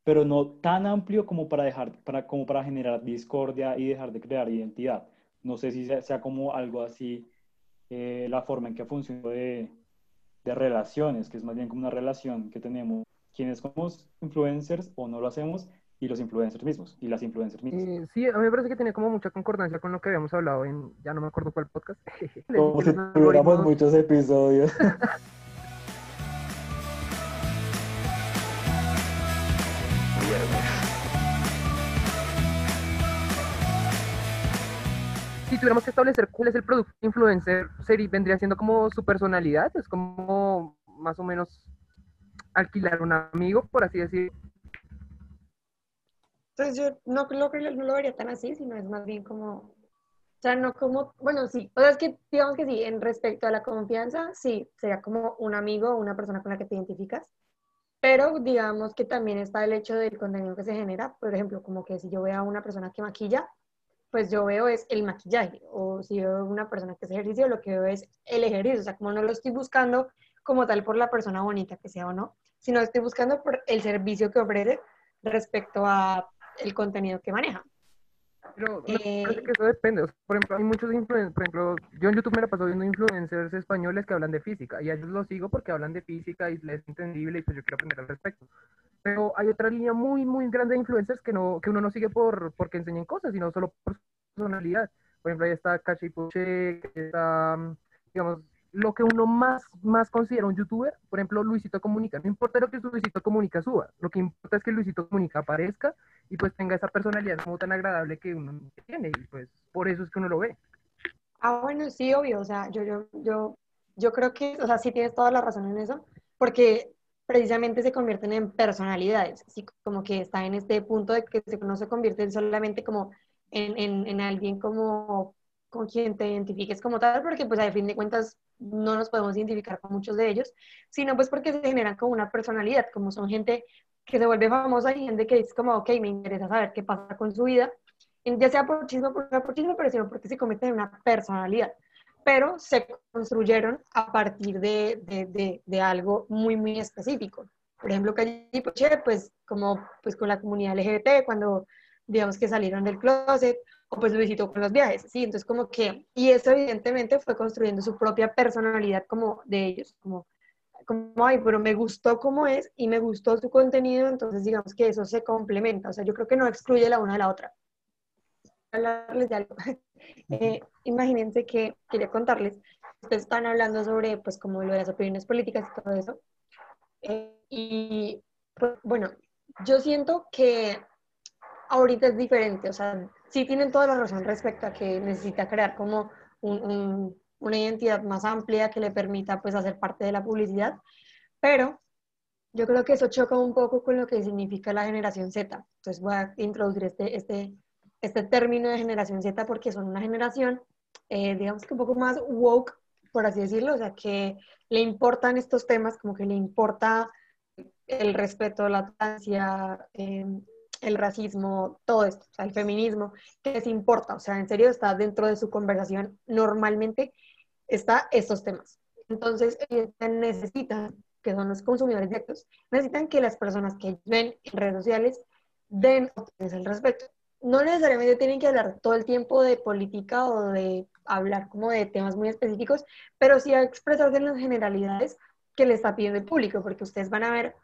pero no tan amplio como para, dejar, para, como para generar discordia y dejar de crear identidad. No sé si sea, sea como algo así eh, la forma en que funciona de, de relaciones, que es más bien como una relación que tenemos quienes somos influencers o no lo hacemos y los influencers mismos y las influencers mismas. Eh, sí, a mí me parece que tiene como mucha concordancia con lo que habíamos hablado en, ya no me acuerdo cuál podcast. Como si tuviéramos muchos episodios. si tuviéramos que establecer cuál es el producto influencer, sería, vendría siendo como su personalidad, es como más o menos alquilar un amigo, por así decir. Entonces yo no lo, no lo vería tan así, sino es más bien como, o sea, no como, bueno, sí, o sea, es que digamos que sí, en respecto a la confianza, sí, sería como un amigo o una persona con la que te identificas, pero digamos que también está el hecho del contenido que se genera, por ejemplo, como que si yo veo a una persona que maquilla, pues yo veo es el maquillaje, o si veo una persona que hace ejercicio, lo que veo es el ejercicio, o sea, como no lo estoy buscando como tal por la persona bonita que sea o no, sino estoy buscando por el servicio que ofrece respecto a el contenido que maneja. Pero me Eh, parece que eso depende. o sea, por ejemplo, hay muchos influencers, por ejemplo, yo en YouTube me la paso viendo influencers españoles que hablan de física y a ellos los sigo porque hablan de física y les es entendible y pues yo quiero aprender al respecto. Pero hay otra línea muy, muy grande de influencers que, no, que uno no sigue por porque enseñen cosas, sino solo por personalidad. Por ejemplo, ahí está Cachi Puche, que está, mm, digamos, lo que uno más, más considera un youtuber, por ejemplo, Luisito Comunica. No importa lo que Luisito Comunica suba, lo que importa es que Luisito Comunica aparezca y pues tenga esa personalidad como tan agradable que uno tiene y pues por eso es que uno lo ve. Ah, bueno, sí, obvio, o sea, yo, yo, yo, yo creo que, o sea, sí tienes toda la razón en eso, porque precisamente se convierten en personalidades, así como que está en este punto de que no se convierten solamente como en, en alguien como con quien te identifiques como tal, porque pues a fin de cuentas no nos podemos identificar con muchos de ellos, sino pues porque se generan como una personalidad, como son gente que se vuelve famosa y gente que dice como, ok, me interesa saber qué pasa con su vida, ya sea por chisme por, por chisme, pero sino porque se convierte en una personalidad. Pero se construyeron a partir de, de, de, algo muy, muy específico. Por ejemplo, Calle Poche, pues como pues con la comunidad LGBT, cuando digamos que salieron del closet, o pues lo visitó con los viajes, ¿sí? Entonces como que, y eso evidentemente fue construyendo su propia personalidad como de ellos, como, como, ay, pero me gustó cómo es y me gustó su contenido, entonces digamos que eso se complementa, o sea, yo creo que no excluye la una de la otra. Hablarles de algo. Eh, imagínense que quería contarles, ustedes están hablando sobre pues como lo de las opiniones políticas y todo eso, eh, y pues, bueno, yo siento que ahorita es diferente, o sea, sí tienen toda la razón respecto a que necesita crear como una identidad más amplia que le permita pues hacer parte de la publicidad, pero yo creo que eso choca un poco con lo que significa la generación Z. Entonces voy a introducir este, este, este término de generación Z porque son una generación, eh, digamos que un poco más woke, por así decirlo, o sea, que le importan estos temas, como que le importa el respeto, la tolerancia, eh, el racismo, todo esto, el feminismo, que les importa, o sea, en serio está dentro de su conversación, normalmente está estos temas. Entonces, necesitan, que son los consumidores directos, necesitan que las personas que ven en redes sociales den el respeto. No necesariamente tienen que hablar todo el tiempo de política o de hablar como de temas muy específicos, pero sí a expresarse en las generalidades que le está pidiendo el público, porque ustedes van a ver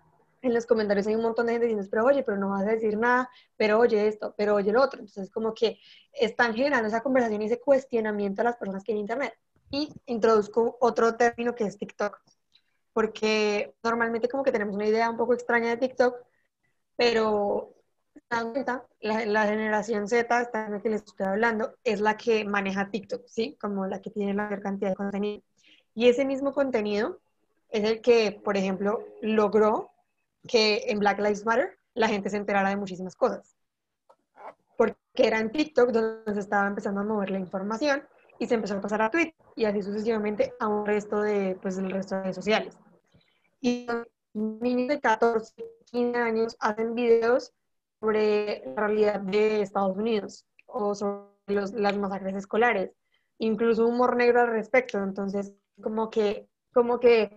en los comentarios hay un montón de gente diciendo, pero oye, pero no vas a decir nada, pero oye esto, pero oye lo otro. Entonces, como que están generando esa conversación y ese cuestionamiento a las personas que en Internet. Y introduzco otro término que es TikTok, porque normalmente como que tenemos una idea un poco extraña de TikTok, pero la, la generación Z, esta en la que les estoy hablando, es la que maneja TikTok, ¿sí? Como la que tiene la mayor cantidad de contenido. Y ese mismo contenido es el que, por ejemplo, logró que en Black Lives Matter la gente se enterara de muchísimas cosas. Porque era en TikTok donde se estaba empezando a mover la información y se empezó a pasar a Twitter y así sucesivamente a un resto de, pues, el resto de redes sociales. Y niños de 14, 15 años hacen videos sobre la realidad de Estados Unidos o sobre las masacres escolares, incluso humor negro al respecto. Entonces, como que, como que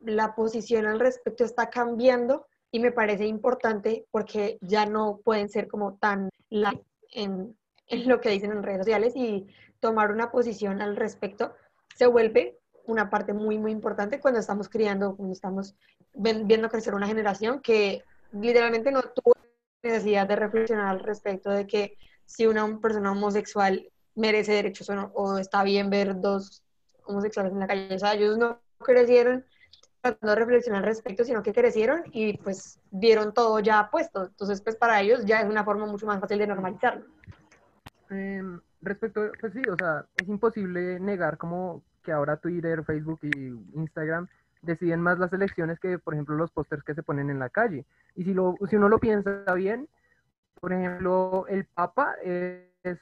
la posición al respecto está cambiando y me parece importante porque ya no pueden ser como tan en, lo que dicen en redes sociales y tomar una posición al respecto se vuelve una parte muy, muy importante cuando estamos criando, cuando estamos viendo crecer una generación que literalmente no tuvo necesidad de reflexionar al respecto de que si una persona homosexual merece derechos o o está bien ver dos homosexuales en la calle. O sea, ellos no crecieron de reflexionar al respecto, sino que crecieron y pues vieron todo ya puesto. Entonces, pues para ellos ya es una forma mucho más fácil de normalizarlo. Em, respecto, pues sí, o sea, es imposible negar como que ahora Twitter, Facebook y Instagram deciden más las elecciones que, por ejemplo, los pósters que se ponen en la calle. Y si, lo, si uno lo piensa bien, por ejemplo, el Papa es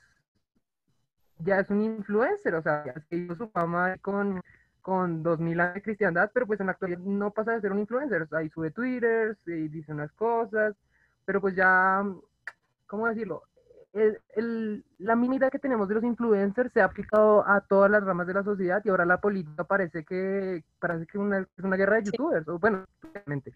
ya es un influencer, o sea, ya su fama con con 2000 años de cristiandad, pero pues en la actualidad no pasa de ser un influencer, ahí sube Twitter, y dice unas cosas, pero pues ya, ¿cómo decirlo? El, la minidad que tenemos de los influencers se ha aplicado a todas las ramas de la sociedad y ahora la política parece que parece que una, es una guerra de youtubers, o bueno, realmente.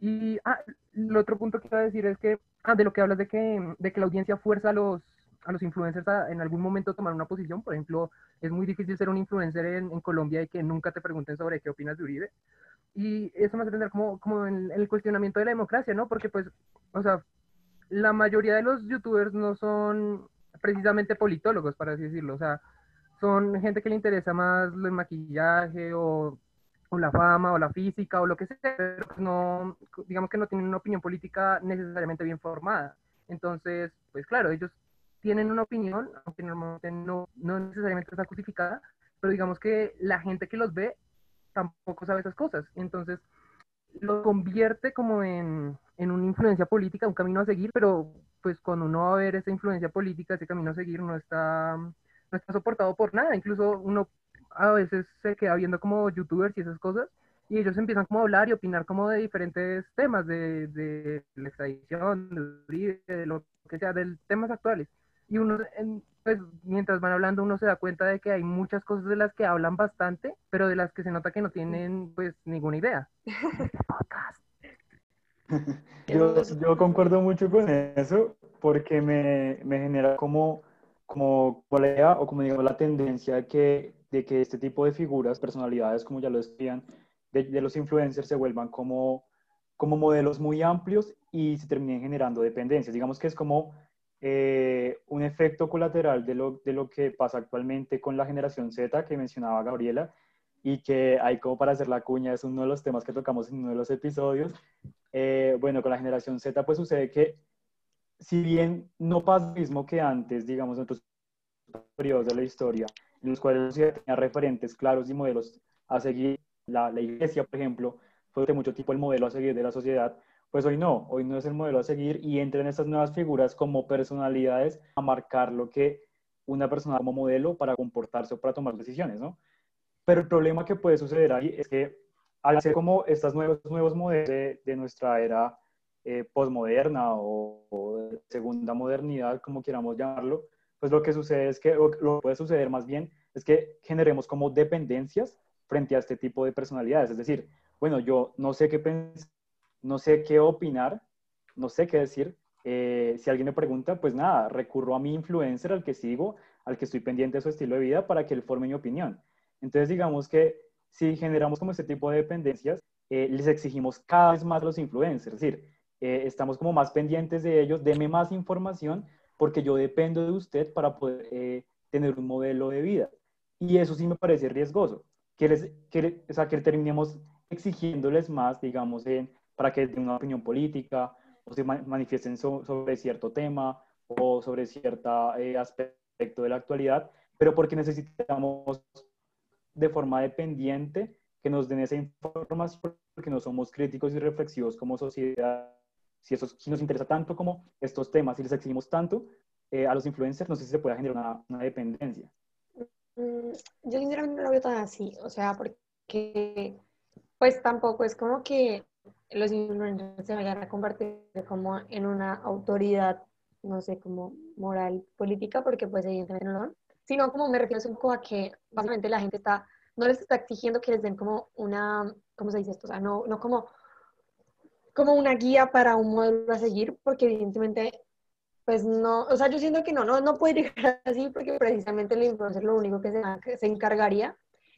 Y ah, el otro punto que iba a decir es que, ah, de lo que hablas de que, de que la audiencia fuerza a los, a los influencers en algún momento tomar una posición. Por ejemplo, es muy difícil ser un influencer en, Colombia y que nunca te pregunten sobre qué opinas de Uribe. Y eso me hace entender como, como en, el cuestionamiento de la democracia, ¿no? Porque pues, o sea, la mayoría de los youtubers no son precisamente politólogos, para así decirlo. O sea, son gente que le interesa más el maquillaje o, o la fama o la física o lo que sea, pero pues no, digamos que no tienen una opinión política necesariamente bien formada. Entonces, pues claro, ellos tienen una opinión, aunque normalmente no, no necesariamente está justificada, pero digamos que la gente que los ve tampoco sabe esas cosas. Entonces, lo convierte como en, en una influencia política, un camino a seguir, pero pues cuando uno va a ver esa influencia política, ese camino a seguir no está, no está soportado por nada. Incluso uno a veces se queda viendo como youtubers y esas cosas, y ellos empiezan como a hablar y opinar como de diferentes temas, de, de la extradición, de, de lo que sea, de temas actuales. Y uno, pues mientras van hablando, uno se da cuenta de que hay muchas cosas de las que hablan bastante, pero de las que se nota que no tienen pues ninguna idea. Yo, yo concuerdo mucho con eso porque me, me genera como, como idea o como digamos la tendencia de que, de que este tipo de figuras, personalidades, como ya lo decían, de, de los influencers se vuelvan como, como modelos muy amplios y se terminen generando dependencias. Digamos que es como eh, un efecto colateral de lo, de lo que pasa actualmente con la generación Z que mencionaba Gabriela y que hay como para hacer la cuña, es uno de los temas que tocamos en uno de los episodios. Eh, bueno, con la generación Z pues sucede que si bien no pasa lo mismo que antes, digamos, en otros periodos de la historia, en los cuales la sociedad tenía referentes claros y modelos a seguir, la, la iglesia, por ejemplo, fue de mucho tipo el modelo a seguir de la sociedad, pues hoy no, hoy no es el modelo a seguir y entran estas nuevas figuras como personalidades a marcar lo que una persona como modelo para comportarse o para tomar decisiones, ¿no? Pero el problema que puede suceder ahí es que al ser como estos nuevos, nuevos modelos de, nuestra era eh, postmoderna o, segunda modernidad, como queramos llamarlo, pues lo que sucede es que, lo que puede suceder más bien, es que generemos como dependencias frente a este tipo de personalidades. Es decir, bueno, yo no sé qué pensar no sé qué opinar, no sé qué decir. Eh, si alguien me pregunta, pues nada, recurro a mi influencer, al que sigo, al que estoy pendiente de su estilo de vida para que él forme mi opinión. Entonces, digamos que si generamos como este tipo de dependencias, eh, les exigimos cada vez más a los influencers, es decir, eh, estamos como más pendientes de ellos, deme más información porque yo dependo de usted para poder tener un modelo de vida. Y eso sí me parece riesgoso, que, les, que, o sea, que terminemos exigiéndoles más, digamos, en para que den una opinión política o se manifiesten sobre cierto tema o sobre cierto eh, aspecto de la actualidad, pero porque necesitamos de forma dependiente que nos den esa información porque no somos críticos y reflexivos como sociedad. Si, eso, si nos interesa tanto como estos temas, si les exigimos tanto eh, a los influencers, no sé si se puede generar una, una dependencia. Mm, yo sinceramente no lo veo tan así, o sea, porque pues tampoco es como que los influencers se vayan a convertir como en una autoridad, no sé, como moral política, porque pues evidentemente no lo sino como me refiero un poco a que básicamente la gente está, no les está exigiendo que les den como una, ¿cómo se dice esto? O sea, no, no como, como una guía para un modelo a seguir, porque evidentemente pues no, o sea, yo siento que no, no, no puede llegar así porque precisamente el influencer lo único que se, se encargaría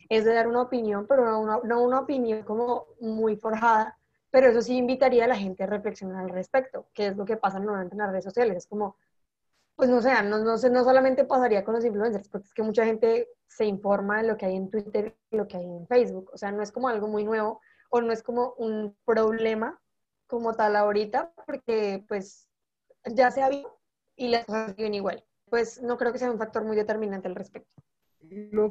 es de dar una opinión, pero no una, no una opinión como muy forjada, pero eso sí invitaría a la gente a reflexionar al respecto, que es lo que pasa normalmente en las redes sociales. Es como, pues no sé, no, no, no solamente pasaría con los influencers, porque es que mucha gente se informa de lo que hay en Twitter lo que hay en Facebook. O sea, no es como algo muy nuevo o no es como un problema como tal ahorita, porque pues ya se ha visto y las cosas siguen igual. Pues no creo que sea un factor muy determinante al respecto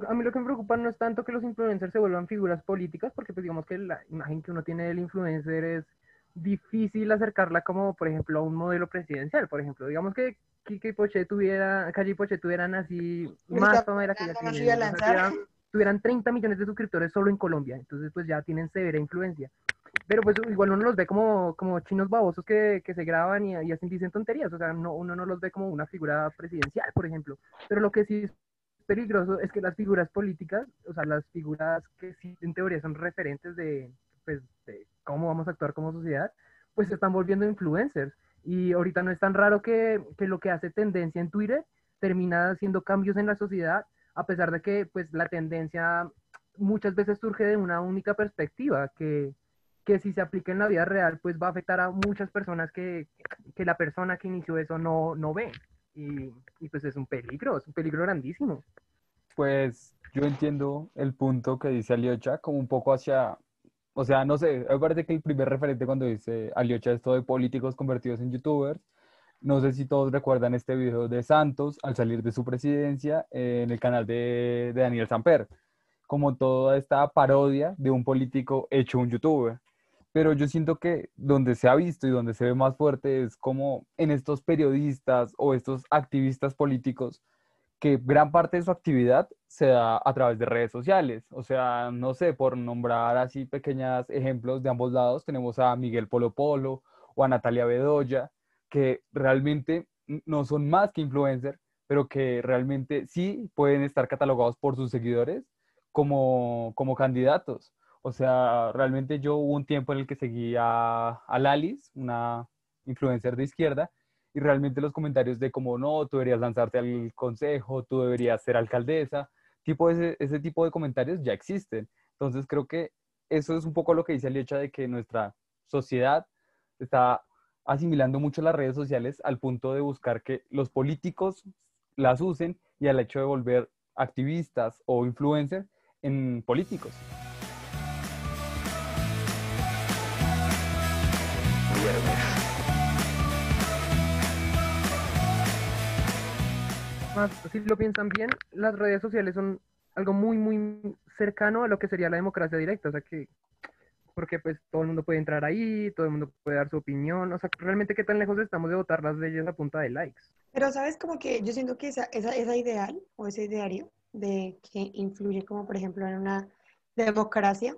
a mí lo que me preocupa no es tanto que los influencers se vuelvan figuras políticas, porque pues digamos que la imagen que uno tiene del influencer es difícil acercarla como, por ejemplo, a un modelo presidencial. Por ejemplo, digamos que Kike y Poche tuviera, Calle y Poche tuvieran así más fama de la que ya tienen. tuvieran 30 millones de suscriptores solo en Colombia, entonces pues ya tienen severa influencia. Pero pues igual uno los ve como, como chinos babosos que, que se graban y, y hacen dicen tonterías, o sea, no, uno no los ve como una figura presidencial, por ejemplo. Pero lo que sí peligroso es que las figuras políticas, o sea, las figuras que sí en teoría son referentes de, pues, de cómo vamos a actuar como sociedad, pues se están volviendo influencers. Y ahorita no es tan raro que, que lo que hace tendencia en Twitter termina haciendo cambios en la sociedad, a pesar de que pues la tendencia muchas veces surge de una única perspectiva, que, que si se aplica en la vida real, pues va a afectar a muchas personas que, que la persona que inició eso no, no ve y, pues es un peligro, es un peligro grandísimo. Pues yo entiendo el punto que dice Aliocha como un poco hacia, o sea, no sé, me parece que el primer referente cuando dice Aliocha esto de políticos convertidos en youtubers, no sé si todos recuerdan este video de Santos al salir de su presidencia en el canal de, de Daniel Samper, como toda esta parodia de un político hecho un youtuber. Pero yo siento que donde se ha visto y donde se ve más fuerte es como en estos periodistas o estos activistas políticos que gran parte de su actividad se da a través de redes sociales. O sea, no sé, por nombrar así pequeños ejemplos de ambos lados, tenemos a Miguel Polo Polo o a Natalia Bedoya, que realmente no son más que influencers, pero que realmente sí pueden estar catalogados por sus seguidores como, como candidatos. O sea, realmente yo hubo un tiempo en el que seguía a Lalis, una influencer de izquierda, y realmente los comentarios de como no, tú deberías lanzarte al consejo, tú deberías ser alcaldesa, tipo ese, ese tipo de comentarios ya existen. Entonces creo que eso es un poco lo que dice el hecho de que nuestra sociedad está asimilando mucho las redes sociales al punto de buscar que los políticos las usen y al hecho de volver activistas o influencers en políticos. Más, si lo piensan bien, las redes sociales son algo muy, muy cercano a lo que sería la democracia directa. O sea que, porque pues todo el mundo puede entrar ahí, todo el mundo puede dar su opinión. O sea, realmente qué tan lejos estamos de votar las leyes a punta de likes. Pero sabes como que yo siento que esa, esa, esa ideal o ese ideario de que influye como por ejemplo en una democracia,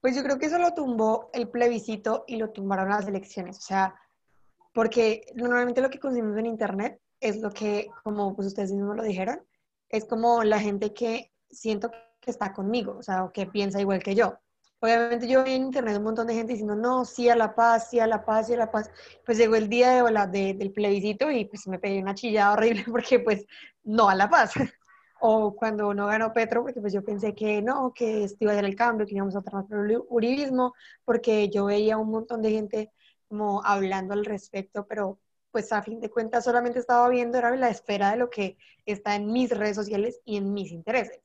pues yo creo que eso lo tumbó el plebiscito y lo tumbaron las elecciones. O sea, porque normalmente lo que consumimos en Internet es lo que, como pues ustedes mismos lo dijeron, es como la gente que siento que está conmigo, o sea, o que piensa igual que yo. Obviamente yo vi en internet un montón de gente diciendo, no, sí a la paz, sí a la paz, sí a la paz. Pues llegó el día de, del plebiscito y pues me pedí una chillada horrible porque pues no a la paz. O cuando no ganó Petro, porque pues yo pensé que no, que esto iba a ser el cambio, que íbamos a por el uribismo, porque yo veía un montón de gente como hablando al respecto, pero pues a fin de cuentas solamente estaba viendo era la espera de lo que está en mis redes sociales y en mis intereses.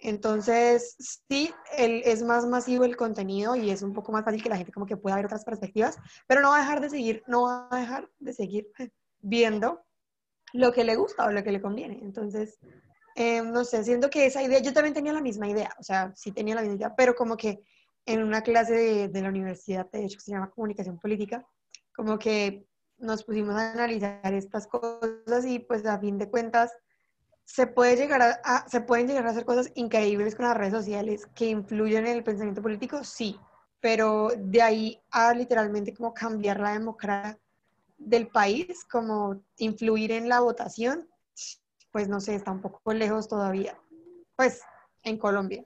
Entonces, sí, el, es más masivo el contenido y es un poco más fácil que la gente como que pueda ver otras perspectivas, pero no va a dejar de seguir, no va a dejar de seguir viendo lo que le gusta o lo que le conviene. Entonces, eh, no sé, siento que esa idea, yo también tenía la misma idea, o sea, sí tenía la misma idea, pero como que en una clase de, de la universidad, de hecho, que se llama comunicación política, como que nos pusimos a analizar estas cosas y pues a fin de cuentas se, puede llegar a, se pueden llegar a hacer cosas increíbles con las redes sociales que influyen en el pensamiento político, sí, pero de ahí a literalmente como cambiar la democracia del país, como influir en la votación, pues no sé, está un poco lejos todavía. Pues en Colombia.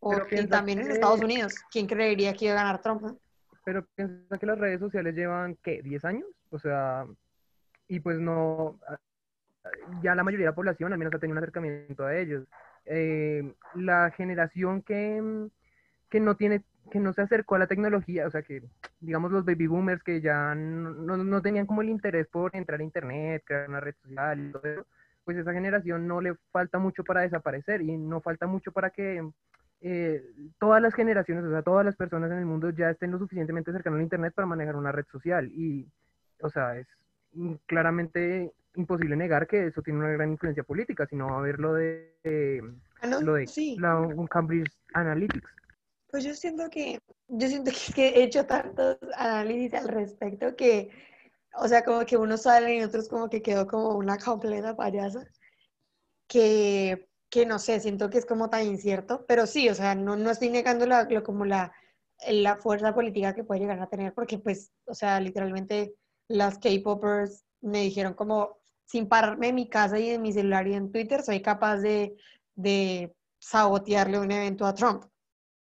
O, y también en Estados Unidos. ¿Quién creería que iba a ganar Trump? Pero piensa que las redes sociales llevan, ¿qué? ¿10 años? O sea, y pues no, ya la mayoría de la población al menos ha tenido un acercamiento a ellos. Eh, la generación que, que no tiene que no se acercó a la tecnología, o sea que, digamos, los baby boomers que ya no, no, tenían como el interés por entrar a internet, crear una red social y todo eso, pues esa generación no le falta mucho para desaparecer y no falta mucho para que eh, todas las generaciones, o sea, todas las personas en el mundo ya estén lo suficientemente cercanos al internet para manejar una red social y o sea, es claramente imposible negar que eso tiene una gran influencia política, sino a ver lo de, ah, no, lo de sí. la, un Cambridge Analytics. Pues yo siento que, yo siento que he hecho tantos análisis al respecto que, o sea, como que unos salen y otros como que quedó como una completa payasa, que, que no sé, siento que es como tan incierto, pero sí, o sea, no, no estoy negando la, lo, como la, la fuerza política que puede llegar a tener, porque pues, o sea, literalmente las K-Popers me dijeron como, sin pararme en mi casa y en mi celular y en Twitter, soy capaz de, de sabotearle un evento a Trump.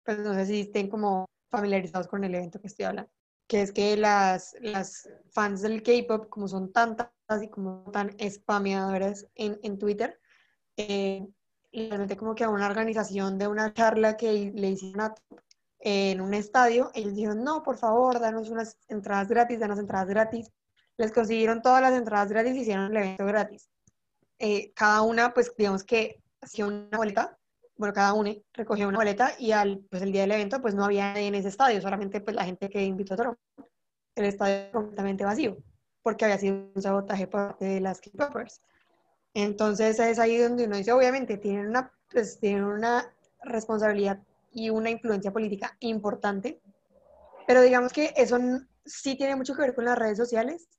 Pues no sé si estén como familiarizados con el evento que estoy hablando. Que es que las, las fans del K-pop, como son tantas y como tan spameadoras en, en Twitter, eh, realmente como que a una organización de una charla que le hicieron a Trump, en un estadio, ellos dijeron, no, por favor, danos unas entradas gratis, danos entradas gratis. Les consiguieron todas las entradas gratis y hicieron el evento gratis. Eh, cada una, pues digamos que hacía una boleta, bueno, cada una recogía una boleta y al, pues el día del evento pues no había nadie en ese estadio, solamente pues la gente que invitó a Trump. El estadio completamente vacío, porque había sido un sabotaje por parte de las K-Popers. Entonces es ahí donde uno dice, obviamente, tienen una, pues, tienen una responsabilidad y una influencia política importante, pero digamos que eso sí tiene mucho que ver con las redes sociales,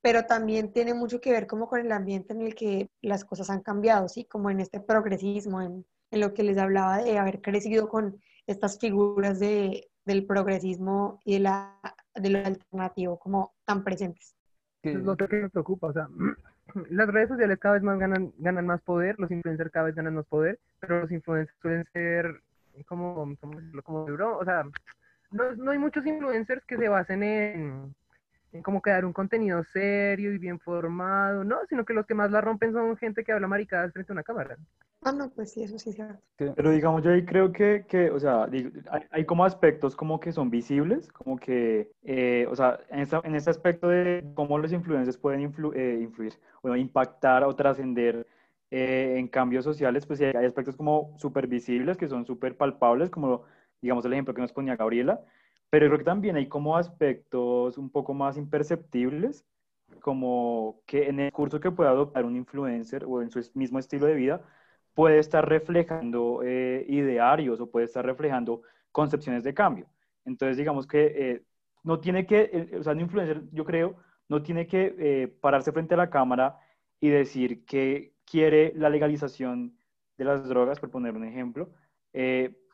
pero también tiene mucho que ver como con el ambiente en el que las cosas han cambiado, ¿sí? Como en este progresismo, en, en lo que les hablaba de haber crecido con estas figuras de, del progresismo y de, la, de lo alternativo como tan presentes. Es lo que me preocupa, o sea, las redes sociales cada vez más ganan, ganan más poder, los influencers cada vez ganan más poder, pero los influencers suelen ser como, como bro, o sea, no, no hay muchos influencers que se basen en, en como crear un contenido serio y bien formado, no, sino que los que más la rompen son gente que habla maricadas frente a una cámara. Ah, no, pues sí, eso sí cierto. que- Pero digamos, yo ahí creo que, que o sea, hay, hay como aspectos como que son visibles, como que, eh, o sea, en, esta- en este aspecto de cómo los influencers pueden influ- eh, influir, o impactar o trascender eh, en cambios sociales, pues sí, hay aspectos como súper visibles, que son súper palpables, como, digamos, el ejemplo que nos ponía Gabriela, pero creo que también hay como aspectos un poco más imperceptibles, como que en el curso que puede adoptar un influencer o en su mismo estilo de vida, puede estar reflejando eh, idearios o puede estar reflejando concepciones de cambio. Entonces, digamos que eh, no tiene que, eh, o sea, un influencer, yo creo, no tiene que eh, pararse frente a la cámara y decir que quiere la legalización de las drogas, por poner un ejemplo,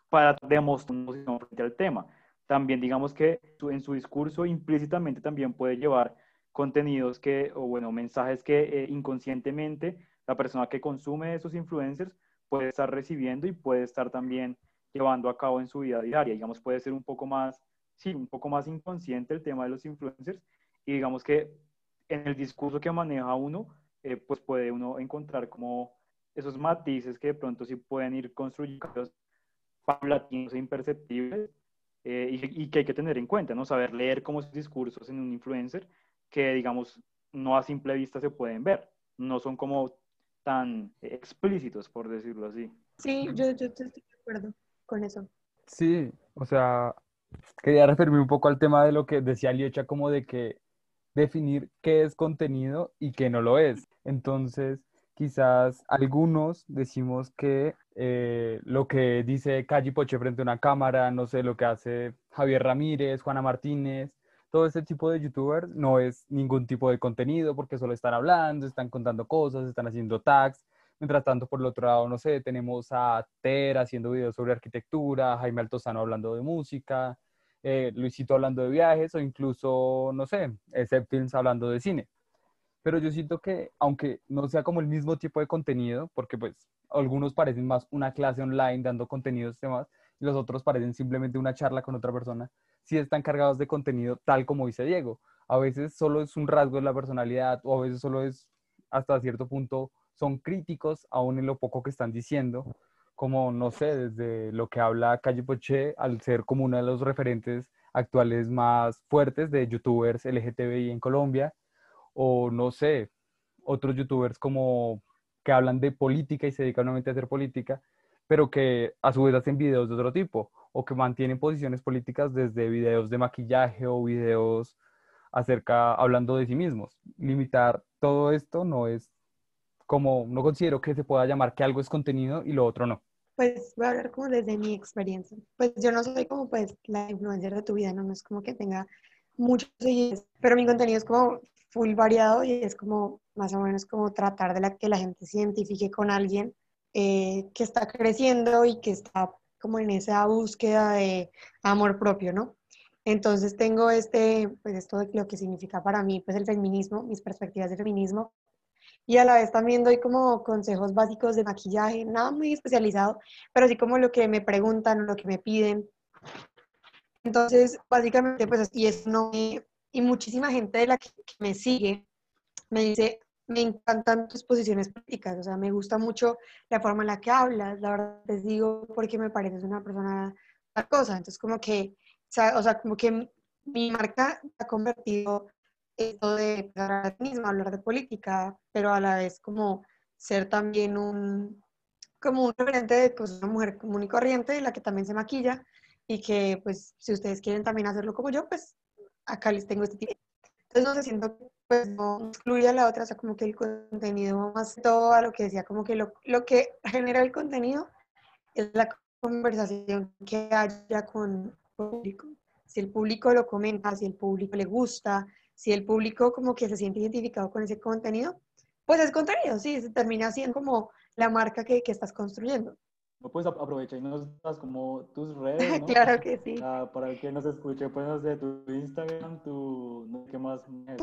para demostrar frente al tema. También digamos que en su discurso implícitamente también puede llevar contenidos que, o bueno, mensajes que eh, inconscientemente la persona que consume esos influencers puede estar recibiendo y puede estar también llevando a cabo en su vida diaria. Digamos, puede ser un poco más, sí, un poco más inconsciente el tema de los influencers y digamos que en el discurso que maneja uno, eh, pues puede uno encontrar como esos matices que de pronto sí pueden ir construyendo paulatinos e imperceptibles eh, y, y que hay que tener en cuenta, ¿no? Saber leer como discursos en un influencer que, digamos, no a simple vista se pueden ver, no son como tan explícitos, por decirlo así. Sí, yo, yo estoy de acuerdo con eso. Sí, o sea, quería referirme un poco al tema de lo que decía Liecha, como de que definir qué es contenido y qué no lo es. Entonces, quizás algunos decimos que eh, lo que dice Calle Poche frente a una cámara, no sé, lo que hace Javier Ramírez, Juana Martínez, todo ese tipo de youtubers no es ningún tipo de contenido porque solo están hablando, están contando cosas, están haciendo tags. Mientras tanto, por el otro lado, no sé, tenemos a Ter haciendo videos sobre arquitectura, Jaime Altozano hablando de música, eh, Luisito hablando de viajes o incluso, no sé, Films hablando de cine. Pero yo siento que, aunque no sea como el mismo tipo de contenido, porque pues algunos parecen más una clase online dando contenidos y demás, y los otros parecen simplemente una charla con otra persona, sí están cargados de contenido tal como dice Diego. A veces solo es un rasgo de la personalidad o a veces solo es hasta cierto punto son críticos aún en lo poco que están diciendo, como no sé, desde lo que habla Calle Poche al ser como uno de los referentes actuales más fuertes de youtubers LGTBI en Colombia, o no sé, otros youtubers como que hablan de política y se dedican nuevamente a hacer política, pero que a su vez hacen videos de otro tipo, o que mantienen posiciones políticas desde videos de maquillaje o videos acerca, hablando de sí mismos. Limitar todo esto no es como, no considero que se pueda llamar que algo es contenido y lo otro no. Pues voy a hablar como desde mi experiencia. Pues yo no soy como pues la influencer de tu vida, no, no es como que tenga muchos seguidores, pero mi contenido es como full variado y es como más o menos como tratar de la, que la gente se identifique con alguien eh, que está creciendo y que está como en esa búsqueda de amor propio, ¿no? Entonces tengo este, pues esto de lo que significa para mí, pues el feminismo, mis perspectivas de feminismo, y a la vez también doy como consejos básicos de maquillaje, nada muy especializado, pero sí como lo que me preguntan lo que me piden. Entonces, básicamente, pues, y eso no me- y muchísima gente de la que, me sigue me dice, me encantan tus posiciones políticas, o sea, me gusta mucho la forma en la que hablas, la verdad les digo porque me pareces una persona tal cosa, entonces como que, o sea, como que mi marca ha convertido esto de hablar de feminismo, hablar de política, pero a la vez como ser también un, como un referente de pues, una mujer común y corriente, la que también se maquilla y que pues si ustedes quieren también hacerlo como yo, pues acá les tengo este tipo. Entonces no sé, siento pues no excluye a la otra, o sea, como que el contenido más todo a lo que decía, como que lo, lo que genera el contenido es la conversación que haya con el público. Si el público lo comenta, si el público le gusta, si el público como que se siente identificado con ese contenido, pues es contenido, sí, se termina siendo como la marca que, que estás construyendo. No puedes aprovechar y nos das como tus redes, ¿no? claro que sí. Ah, para el que nos escuche, pues no sé, tu Instagram, tu, no sé qué más.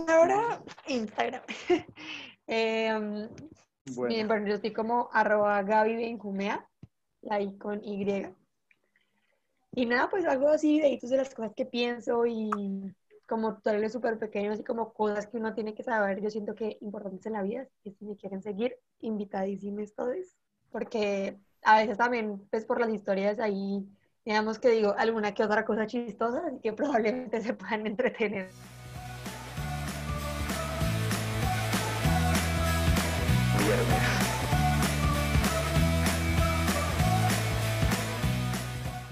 Ahora, Instagram. eh, Bueno. Bien, bueno, yo estoy como arroba Gaby Benjumea, la I con Y. Y nada, pues hago así videitos de las cosas que pienso y como tutoriales súper pequeños y como cosas que uno tiene que saber, yo siento que importantes en la vida, y si me quieren seguir, invitadísimos todos, porque a veces también, pues por las historias ahí, digamos que digo alguna que otra cosa chistosa, así que probablemente se puedan entretener.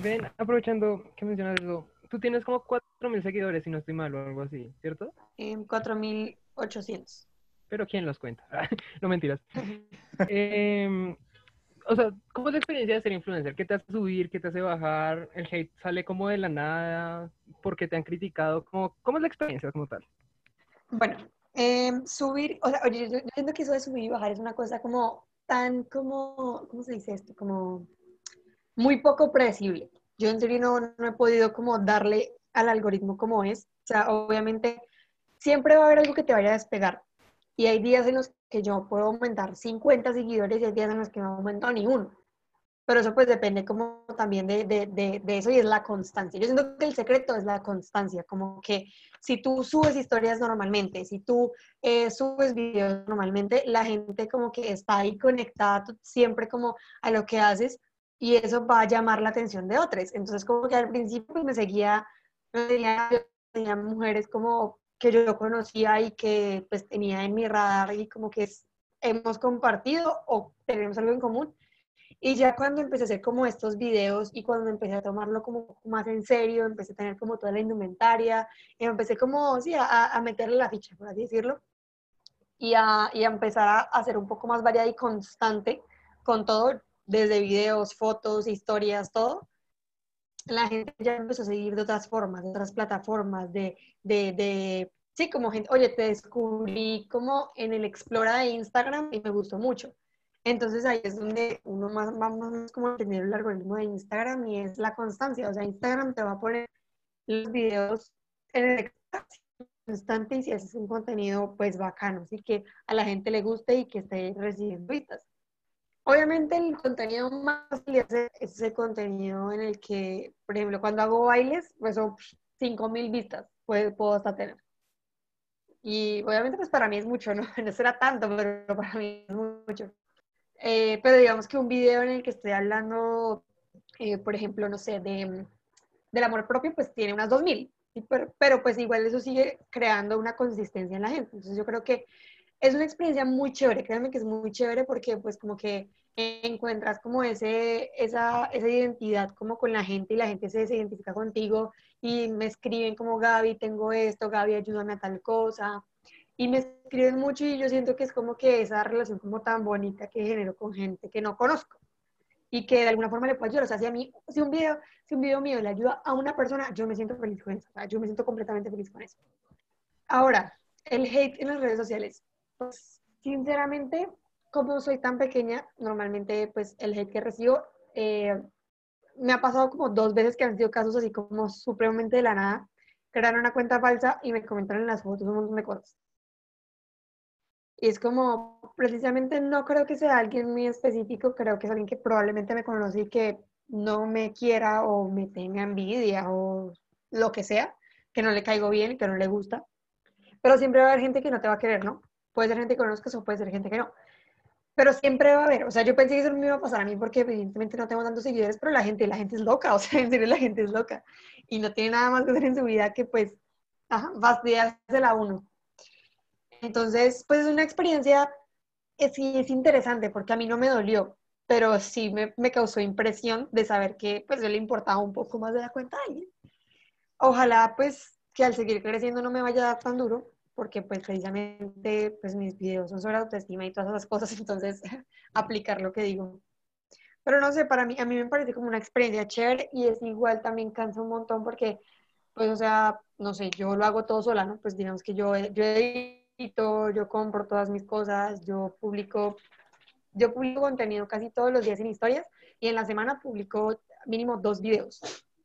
Ven, aprovechando que mencionas eso, tú tienes como 4.000 seguidores, si no estoy mal o algo así, ¿cierto? En 4.800. Pero ¿quién los cuenta? no mentiras. Em, o sea, ¿cómo es la experiencia de ser influencer? ¿Qué te hace subir? ¿Qué te hace bajar? ¿El hate sale como de la nada? ¿Por qué te han criticado? ¿Cómo, cómo es la experiencia como tal? Bueno, em, subir, o sea, oye, yo, yo que eso de subir y bajar es una cosa como tan como, ¿cómo se dice esto? Como muy poco predecible. Yo en serio no, no he podido como darle al algoritmo como es. O sea, obviamente siempre va a haber algo que te vaya a despegar. Y hay días en los que yo puedo aumentar 50 seguidores y hay días en los que no aumento ni uno. Pero eso pues depende como también de, de, de, eso y es la constancia. Yo siento que el secreto es la constancia, como que si tú subes historias normalmente, si tú eh, subes videos normalmente, la gente como que está ahí conectada siempre como a lo que haces y eso va a llamar la atención de otros. Entonces como que al principio me seguía, me tenía mujeres como que yo conocía y que pues tenía en mi radar y como que hemos compartido o tenemos algo en común. Y ya cuando empecé a hacer como estos videos y cuando empecé a tomarlo como más en serio, empecé a tener como toda la indumentaria, y empecé como, sí, a, a meterle la ficha, por así decirlo, y a, y empezar a hacer un poco más variada y constante con todo, desde videos, fotos, historias, todo, la gente ya empezó a seguir de otras formas, de otras plataformas, de, de, de, sí, como gente, oye, te descubrí como en el Explora de Instagram y me gustó mucho. Entonces ahí es donde uno más, va más como entender el algoritmo de Instagram y es la constancia. O sea, Instagram te va a poner los videos en el constante y si haces un contenido pues bacano, así que a la gente le guste y que esté recibiendo vistas. Obviamente el contenido más es ese contenido en el que, por ejemplo, cuando hago bailes, pues son 5.000 vistas, puedo, puedo hasta tener. Y obviamente pues para mí es mucho, ¿no? No será tanto, pero para mí es mucho. Eh, pero digamos que un video en el que estoy hablando, eh, por ejemplo, no sé, de, del amor propio, pues tiene unas 2.000. Pero, pero pues igual eso sigue creando una consistencia en la gente. Entonces yo creo que es una experiencia muy chévere, créanme que es muy chévere porque pues como que encuentras como ese, esa, esa identidad como con la gente y la gente se, se identifica contigo y me escriben como Gaby, tengo esto, Gaby, ayúdame a tal cosa. Y me escriben mucho y yo siento que es como que esa relación como tan bonita que genero con gente que no conozco y que de alguna forma le puedo ayudar. O sea, si a mí, si un video, si un video mío le ayuda a una persona, yo me siento feliz con eso. O sea, yo me siento completamente feliz con eso. Ahora, el hate en las redes sociales. Pues, sinceramente, como soy tan pequeña, normalmente, pues, el hate que recibo, eh, me ha pasado como dos veces que han sido casos así como supremamente de la nada. Crearon una cuenta falsa y me comentaron en las fotos un montón de cosas. Y es como, precisamente no creo que sea alguien muy específico, creo que es alguien que probablemente me conoce y que no me quiera o me tenga envidia o lo que sea, que no le caigo bien, que no le gusta. Pero siempre va a haber gente que no te va a querer, ¿no? Puede ser gente que conozcas o puede ser gente que no. Pero siempre va a haber, o sea, yo pensé que eso me iba a pasar a mí porque evidentemente no tengo tantos seguidores, pero la gente, la gente es loca, o sea, en la gente es loca. Y no tiene nada más que hacer en su vida que pues, ajá, fastidiársela a uno. Entonces, pues es una experiencia, es, es interesante porque a mí no me dolió, pero sí me, causó impresión de saber que pues yo le importaba un poco más de la cuenta a alguien. Ojalá pues que al seguir creciendo no me vaya tan duro, porque pues precisamente pues mis videos son sobre autoestima y todas esas cosas, entonces aplicar lo que digo. Pero no sé, para mí, a mí me parece como una experiencia chévere y es igual también cansa un montón porque, pues, o sea, no sé, yo lo hago todo sola, ¿no? Pues digamos que yo, yo edito, yo compro todas mis cosas, yo publico, yo publico contenido casi todos los días en historias y en la semana publico mínimo dos videos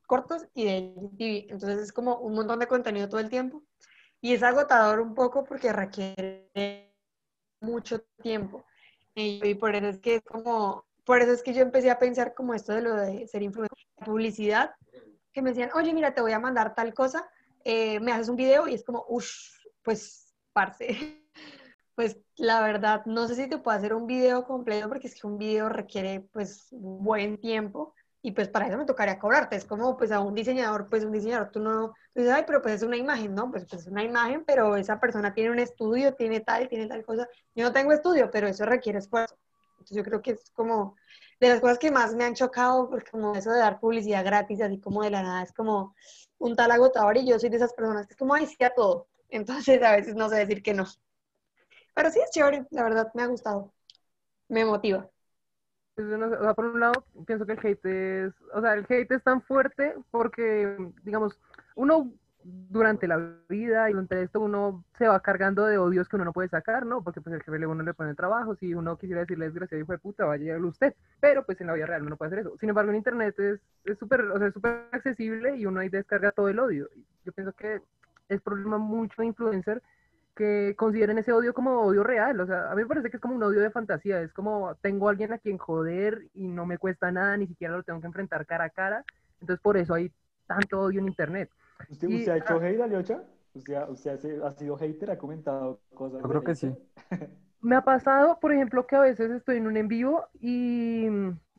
cortos y de TV. Entonces es como un montón de contenido todo el tiempo y es agotador un poco porque requiere mucho tiempo. Y, por eso es que es como, por eso es que yo empecé a pensar como esto de lo de ser influencer, publicidad, que me decían, oye, mira, te voy a mandar tal cosa, eh, me haces un video y es como, uff, pues, parce. Pues la verdad, no sé si te puedo hacer un video completo porque es que un video requiere pues buen tiempo y pues para eso me tocaría cobrarte. Es como pues a un diseñador, pues un diseñador, tú no, dices, ay, pero pues es una imagen, ¿no? Pues, pues es una imagen, pero esa persona tiene un estudio, tiene tal, tiene tal cosa. Yo no tengo estudio, pero eso requiere esfuerzo. Entonces yo creo que es como de las cosas que más me han chocado, porque como eso de dar publicidad gratis, así como de la nada, es como un tal agotador y yo soy de esas personas que es como, ay, sí a todo. Entonces a veces no sé decir que no. Pero sí es chévere, la verdad, me ha gustado. Me motiva. O sea, por un lado, pienso que el hate es, o sea, el hate es tan fuerte porque, digamos, uno durante la vida y durante esto uno se va cargando de odios que uno no puede sacar, ¿no? Porque pues el jefe uno le pone trabajo, si uno quisiera decirle desgraciado hijo de puta, vaya usted, pero pues en la vida real uno no puede hacer eso. Sin embargo, en internet es súper, o sea, súper accesible y uno ahí descarga todo el odio. Yo pienso que es problema mucho de influencer que consideren ese odio como odio real. O sea, a mí me parece que es como un odio de fantasía. Es como tengo a alguien a quien joder y no me cuesta nada, ni siquiera lo tengo que enfrentar cara a cara. Entonces, por eso hay tanto odio en Internet. ¿Usted, usted ha hecho hate, Aliocha? ¿Usted, usted ha sido hater? ¿Ha comentado cosas? Yo creo que sí. me ha pasado, por ejemplo, que a veces estoy en un en vivo y,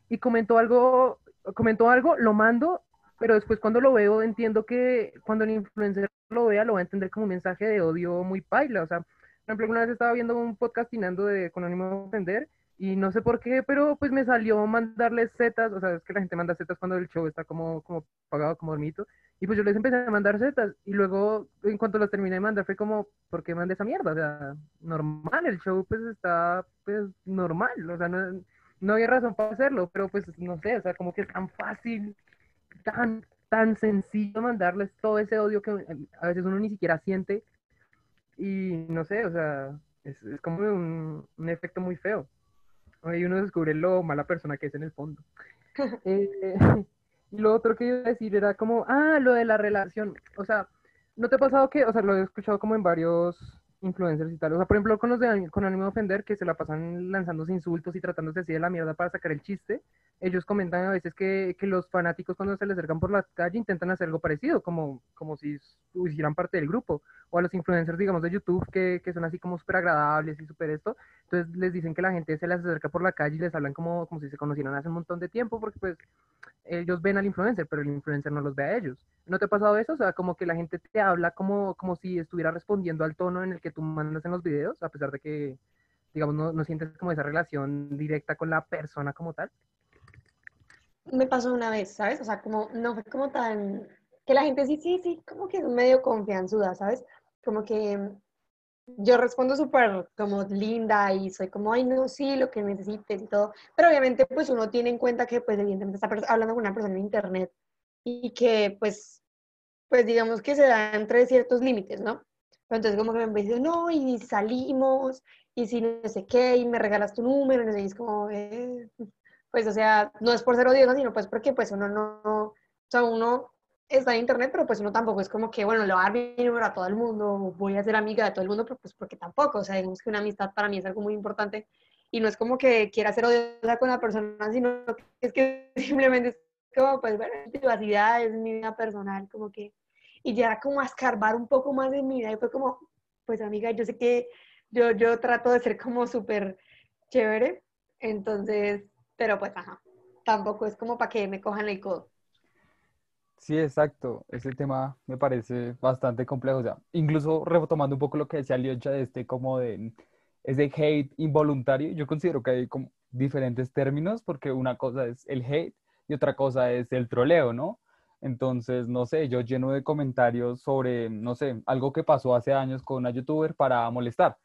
y comento algo, comento algo, lo mando pero después cuando lo veo entiendo que cuando el influencer lo vea lo va a entender como un mensaje de odio muy paila, o sea, por ejemplo, una vez estaba viendo un podcastinando de con ánimo de ofender y no sé por qué, pero pues me salió mandarles setas, o sea, es que la gente manda setas cuando el show está como, como pagado, como dormito, y pues yo les empecé a mandar setas, y luego en cuanto las terminé de mandar fue como, ¿por qué mandé esa mierda? O sea, normal, el show pues está pues normal, o sea, no, no había razón para hacerlo, pero pues no sé, o sea, como que es tan fácil tan, tan sencillo mandarles todo ese odio que a veces uno ni siquiera siente. Y no sé, o sea, es, es como un, un, efecto muy feo. Ahí uno descubre lo mala persona que es en el fondo. eh, y lo otro que iba a decir era como, ah, lo de la relación. O sea, ¿no te ha pasado que, o sea, lo he escuchado como en varios influencers y tal. O sea, por ejemplo, con los de con de ofender, que se la pasan lanzándose insultos y tratándose así de la mierda para sacar el chiste. Ellos comentan a veces que, que los fanáticos cuando se les acercan por la calle intentan hacer algo parecido, como, como si hicieran parte del grupo. O a los influencers, digamos, de YouTube, que, que son así como súper agradables y súper esto. Entonces les dicen que la gente se les acerca por la calle y les hablan como, como si se conocieran hace un montón de tiempo, porque pues ellos ven al influencer, pero el influencer no los ve a ellos. ¿No te ha pasado eso? O sea, como que la gente te habla como, como si estuviera respondiendo al tono en el que tú mandas en los videos, a pesar de que, digamos, no, no sientes como esa relación directa con la persona como tal. Me pasó una vez, ¿sabes? O sea, como no fue como tan... Que la gente sí, sí, sí, como que es medio confianzuda, ¿sabes? Como que yo respondo súper como linda y soy como, ay, no, sí, lo que necesites y todo. Pero obviamente, pues uno tiene en cuenta que, pues, evidentemente está hablando con una persona en internet y que, pues, pues digamos que se da entre ciertos límites, ¿no? Entonces, como que me dice, no, y salimos, y si no sé qué, y me regalas tu número, y no sé, y es como, eh, pues, o sea, no es por ser odioso, sino pues porque, pues, uno no, o sea, uno está en internet, pero pues uno tampoco es como que, bueno, le voy a dar mi número a todo el mundo, voy a ser amiga de todo el mundo, pero pues porque tampoco, o sea, digamos que una amistad para mí es algo muy importante y no es como que quiera ser odiosa con la persona, sino que es que simplemente es como, pues bueno, mi privacidad es mi vida personal, como que, y ya como a escarbar un poco más de mi vida y fue como, pues amiga, yo sé que yo, yo trato de ser como súper chévere, entonces, pero pues ajá, tampoco es como para que me cojan el codo. Sí, exacto. Ese tema me parece bastante complejo. O sea, incluso retomando un poco lo que decía Liocha de este como de ese hate involuntario, yo considero que hay como diferentes términos porque una cosa es el hate y otra cosa es el troleo, ¿no? Entonces, no sé, yo lleno de comentarios sobre, no sé, algo que pasó hace años con una youtuber para molestar,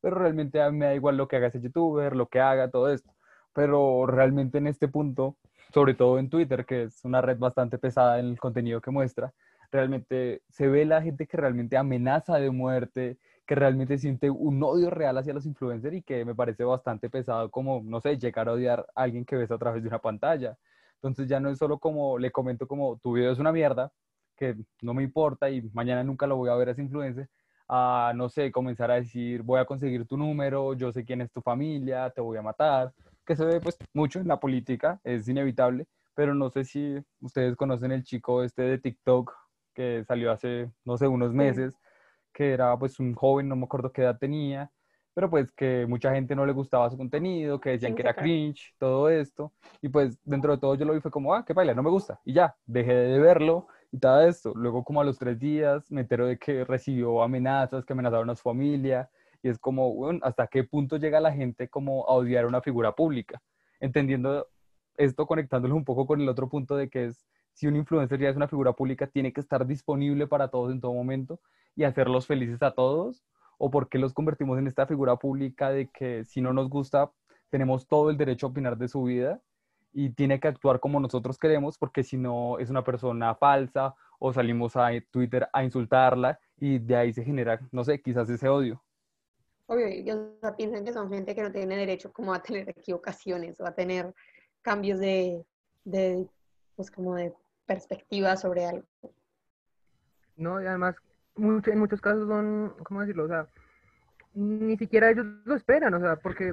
pero realmente me da igual lo que haga ese youtuber, lo que haga, todo esto. pero realmente en este punto, sobre todo en Twitter, que es una red bastante pesada en el contenido que muestra, realmente se ve la gente que realmente amenaza de muerte, que realmente siente un odio real hacia los influencers y que me parece bastante pesado como, no sé, llegar a odiar a alguien que ves a través de una pantalla. Entonces ya no es solo como le comento como tu video es una mierda, que no me importa y mañana nunca lo voy a ver a ese influencer, a, no sé, comenzar a decir, voy a conseguir tu número, yo sé quién es tu familia, te voy a matar, que se ve pues mucho en la política, es inevitable, pero no sé si ustedes conocen el chico este de TikTok que salió hace, no sé, unos meses, que era pues un joven, no me acuerdo qué edad tenía, pero pues que mucha gente no le gustaba su contenido, que decían que era cringe, todo esto, y pues dentro de todo yo lo vi fue como, ah, qué baila, no me gusta, y ya, dejé de verlo y todo esto. Luego como a los tres días me entero de que recibió amenazas, que amenazaron a su familia, y es como, bueno, ¿hasta qué punto llega la gente como a odiar a una figura pública? Entendiendo esto, conectándolo un poco con el otro punto de que es, si un influencer ya es una figura pública, tiene que estar disponible para todos en todo momento, y hacerlos felices a todos? ¿O por qué los convertimos en esta figura pública de que si no nos gusta, tenemos todo el derecho a opinar de su vida y tiene que actuar como nosotros queremos porque si no es una persona falsa o salimos a Twitter a insultarla y de ahí se genera, no sé, quizás ese odio? Obvio, ellos piensan que son gente que no tiene derecho como a tener equivocaciones o a tener cambios de, de pues como de perspectiva sobre algo. No, y además en muchos casos son, ¿cómo decirlo? O sea, ni siquiera ellos lo esperan, o sea, porque,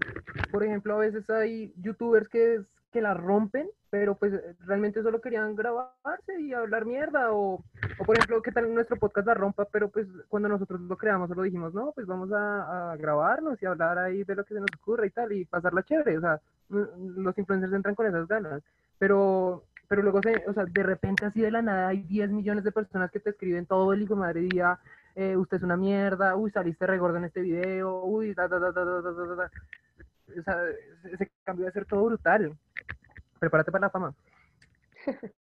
por ejemplo, a veces hay youtubers que, que la rompen, pero pues realmente solo querían grabarse y hablar mierda, o, por ejemplo, que tal nuestro podcast la rompa, pero pues cuando nosotros lo creamos solo dijimos, no, pues vamos a, grabarnos y hablar ahí de lo que se nos ocurre y tal, y pasarla chévere, o sea, los influencers entran con esas ganas, pero pero luego, se, o sea, de repente así de la nada hay 10 millones de personas que te escriben todo el hijo de madre día, eh, usted es una mierda, uy, saliste regordo en este video, uy, da, da, da, da, da, da, da. O sea, ese cambio va a ser todo brutal. Prepárate para la fama.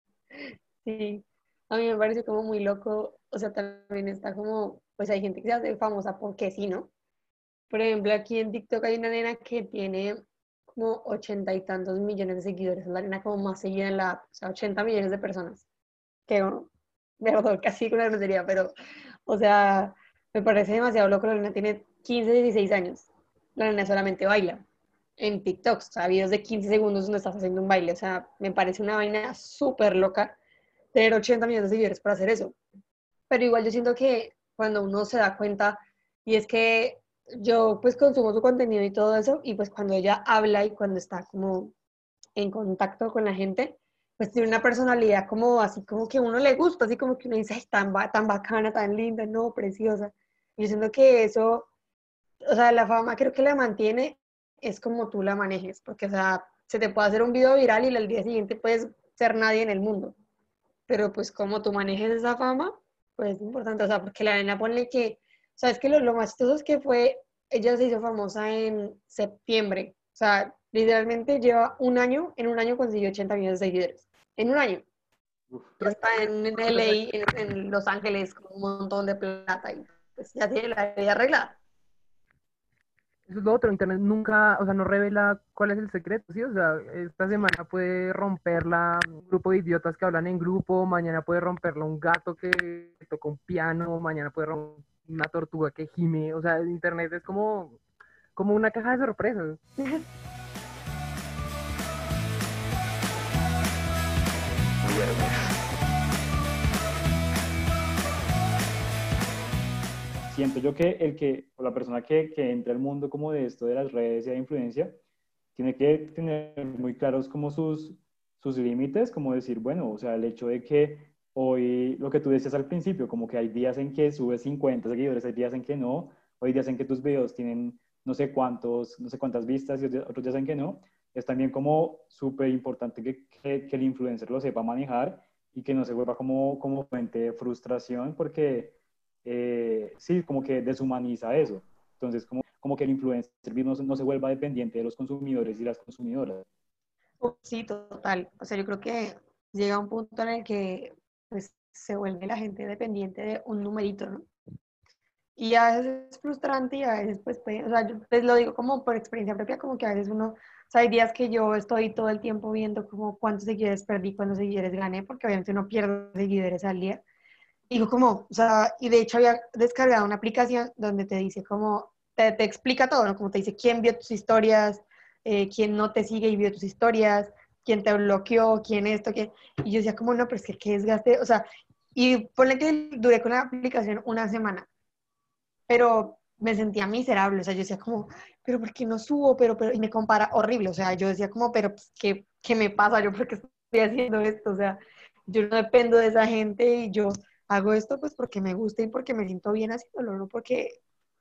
Sí, a mí me parece como muy loco, o sea, también está como, pues hay gente que se hace famosa porque sí, ¿no? Por ejemplo, aquí en TikTok hay una nena que tiene como ochenta y tantos millones de seguidores, es la arena como más seguida en la app, o sea, 80 millones de personas. Que, bueno, verdad, casi con la grosería, pero, o sea, me parece demasiado loco, la arena tiene 15, 16 años, la arena solamente baila en TikTok, o sea, videos de 15 segundos donde estás haciendo un baile, o sea, me parece una vaina súper loca tener 80 millones de seguidores para hacer eso. Pero igual yo siento que cuando uno se da cuenta, y es que yo pues consumo su contenido y todo eso, y pues cuando ella habla y cuando está como en contacto con la gente, pues tiene una personalidad como así como que uno le gusta, así como que uno dice, es tan, tan bacana, tan linda, no, preciosa. Yo siento que eso, o sea, la fama creo que la mantiene es como tú la manejes, porque o sea, se te puede hacer un video viral y al día siguiente puedes ser nadie en el mundo. Pero pues como tú manejes esa fama, pues es importante, o sea, porque la nena pone que sabes que lo, lo más chistoso es que fue, ella se hizo famosa en septiembre. O sea, literalmente lleva un año, en un año consiguió 80 millones de seguidores. En un año. Ya está en, LA, en, Los Ángeles, con un montón de plata y pues ya tiene la vida arreglada. Eso es lo otro, Internet nunca, o sea, no revela cuál es el secreto, ¿sí? O sea, esta semana puede romperla un grupo de idiotas que hablan en grupo, mañana puede romperla un gato que toca un piano, mañana puede romper una tortuga que gime, o sea, internet es como, como una caja de sorpresas. Siento yo que el que, o la persona que, que entra al mundo como de esto de las redes y de influencia, tiene que tener muy claros como sus, sus límites, como decir, bueno, o sea, el hecho de que Hoy, lo que tú decías al principio, como que hay días en que subes 50 seguidores, hay días en que no, hay días en que tus videos tienen no sé cuántos, no sé cuántas vistas y otros días en que no. Es también como súper importante que, que, el influencer lo sepa manejar y que no se vuelva como, como fuente de frustración porque eh, sí, como que deshumaniza eso. Entonces, como, como que el influencer no, no, se vuelva dependiente de los consumidores y las consumidoras. Sí, total. O sea, yo creo que llega un punto en el que pues se vuelve la gente dependiente de un numerito, ¿no? Y a veces es frustrante y a veces, pues, pues, o sea, yo pues lo digo como por experiencia propia, como que a veces uno, o sea, hay días que yo estoy todo el tiempo viendo como cuántos seguidores perdí, cuántos seguidores gané, porque obviamente uno pierde seguidores al día. Digo como, o sea, y de hecho había descargado una aplicación donde te dice como, te, te explica todo, ¿no? Como te dice quién vio tus historias, eh, quién no te sigue y vio tus historias, quién te bloqueó, quién esto, quién... Y yo decía como, no, pero es que qué desgaste, o sea, y ponle que duré con la aplicación una semana, pero me sentía miserable, o sea, yo decía como, pero ¿por qué no subo? Pero, pero, y me compara horrible, o sea, yo decía como, pero pues, ¿qué, ¿qué me pasa? ¿Yo por qué estoy haciendo esto? O sea, yo no dependo de esa gente y yo hago esto pues porque me gusta y porque me siento bien haciéndolo, no porque,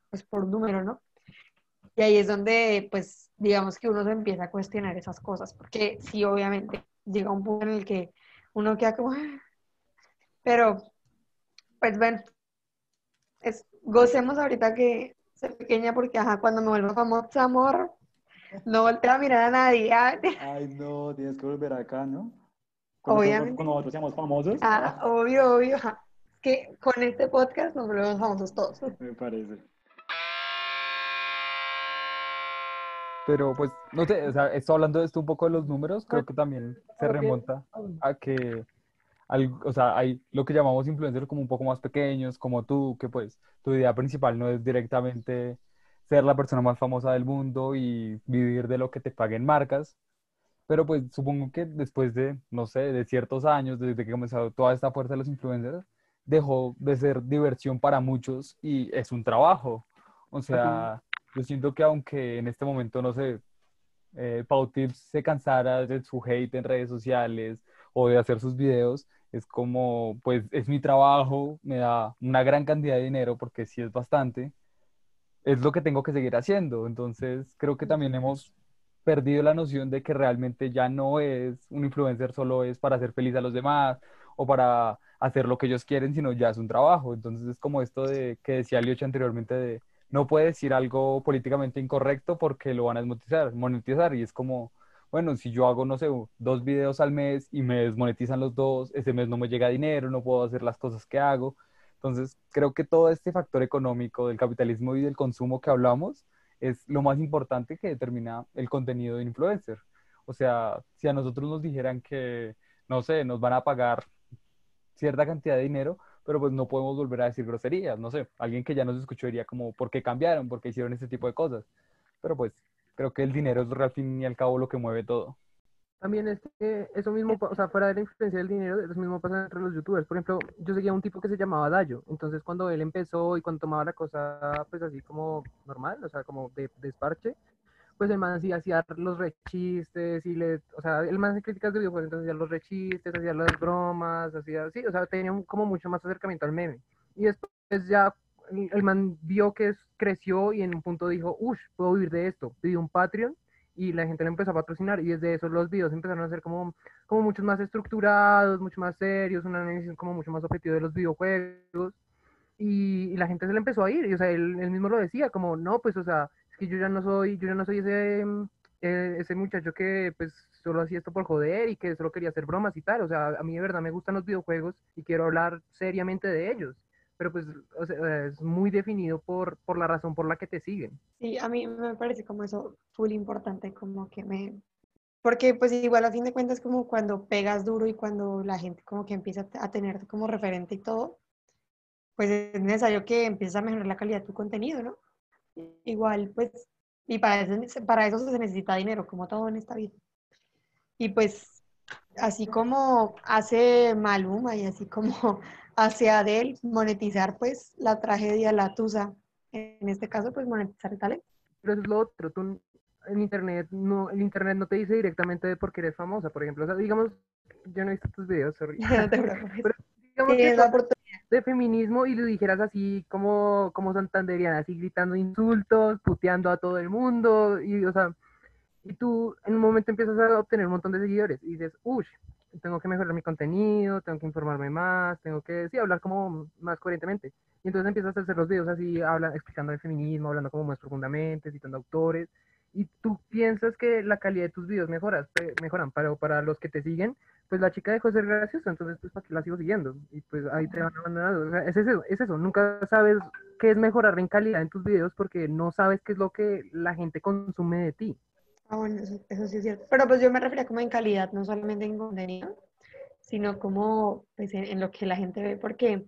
pues por número, ¿no? Y ahí es donde, pues, digamos que uno se empieza a cuestionar esas cosas, porque sí, obviamente, llega un punto en el que uno queda como, "Ah". pero, pues bueno, es, gocemos ahorita que soy pequeña, porque, ajá, cuando me vuelva famosa, amor, no volteo a mirar a nadie, ah, Ay, no, tienes que volver acá, ¿no? Cuando, Obviamente. cuando nosotros seamos famosos. ah, obvio, obvio, ajá. Es que con este podcast nos volvemos famosos todos. Me parece. Pero pues, no sé, o sea, estoy hablando de esto un poco de los números, creo que también se remonta a que, al- o sea, hay lo que llamamos influencers como un poco más pequeños, como tú, que pues tu idea principal no es directamente ser la persona más famosa del mundo y vivir de lo que te paguen marcas, pero pues supongo que después de, no sé, de ciertos años, desde que comenzó toda esta fuerza de los influencers, dejó de ser diversión para muchos y es un trabajo. O sea, yo siento que aunque en este momento, no sé, eh, Pau Tips se cansara de su hate en redes sociales o de hacer sus videos, es como, pues es mi trabajo, me da una gran cantidad de dinero porque sí es bastante, es lo que tengo que seguir haciendo. Entonces, creo que también hemos perdido la noción de que realmente ya no es un influencer, solo es para hacer feliz a los demás o para hacer lo que ellos quieren, sino ya es un trabajo. Entonces, es como esto de que decía Liocha anteriormente de no puede decir algo políticamente incorrecto porque lo van a desmonetizar, monetizar. Y es como, bueno, si yo hago, no sé, dos videos al mes y me desmonetizan los dos, ese mes no me llega dinero, no puedo hacer las cosas que hago. Entonces, creo que todo este factor económico del capitalismo y del consumo que hablamos es lo más importante que determina el contenido de influencer. O sea, si a nosotros nos dijeran que, no sé, nos van a pagar cierta cantidad de dinero, pero pues no podemos volver a decir groserías, no sé, alguien que ya nos escuchó diría como, ¿por qué cambiaron? ¿Por qué hicieron este tipo de cosas? Pero pues creo que el dinero es al fin y al cabo lo que mueve todo. También es que eso mismo, o sea, fuera de la influencia del dinero, eso mismo pasa entre los youtubers. Por ejemplo, yo seguía un tipo que se llamaba Dayo. Entonces, cuando él empezó y cuando tomaba la cosa, pues así como normal, o sea, como de desparche, pues el man sí hacía los rechistes y le, o sea, el man hacía críticas de videojuegos, entonces hacía los rechistes, hacía las bromas, hacía, sí, o sea, tenía un- como mucho más acercamiento al meme. Y después ya el, man vio que creció y en un punto dijo, uff, puedo vivir de esto. Pidió un Patreon y la gente le empezó a patrocinar y desde eso los videos empezaron a ser como, como muchos más estructurados, mucho más serios, un análisis como mucho más objetivo de los videojuegos y, y la gente se le empezó a ir y o sea, él, él mismo lo decía como, no, pues o sea, es que yo ya no soy, yo ya no soy ese, mm, eh, ese muchacho que pues solo hacía esto por joder y que solo quería hacer bromas y tal, o sea, a mí de verdad me gustan los videojuegos y quiero hablar seriamente de ellos. Pero pues o sea, es muy definido por, por la razón por la que te siguen. Sí, a mí me parece como eso full importante, como que me... Porque pues igual a fin de cuentas como cuando pegas duro y cuando la gente como que empieza a tenerte como referente y todo, pues es necesario que empieces a mejorar la calidad de tu contenido, ¿no? Igual pues, y para eso, para eso se necesita dinero, como todo en esta vida. Y pues, así como hace Maluma y así como hace Adele, monetizar pues la tragedia, la tusa, en este caso pues monetizar el talento. Pero eso es lo otro, tú en internet no, el internet no te dice directamente de por qué eres famosa, por ejemplo, o sea, digamos, yo no he visto tus videos, sorry. No te preocupes. Pero digamos que la oportunidad. De feminismo y lo dijeras así como, como santanderiana, así gritando insultos, puteando a todo el mundo, y o sea, y tú en un momento empiezas a obtener un montón de seguidores y dices, uff, tengo que mejorar mi contenido, tengo que informarme más, tengo que, sí, hablar como más coherentemente. Y entonces empiezas a hacer los videos así, habla, explicando el feminismo, hablando como más profundamente, citando autores. Y tú piensas que la calidad de tus videos mejoras, mejoran, pero para los que te siguen, pues la chica dejó de ser graciosa, entonces pues para qué la sigo siguiendo, y pues ahí te van abandonando, o sea, es eso, es eso, nunca sabes qué es mejorar en calidad en tus videos porque no sabes qué es lo que la gente consume de ti. Ah, bueno, eso, eso sí es cierto. Pero pues yo me refería como en calidad, no solamente en contenido, sino como pues, en, en lo que la gente ve. Porque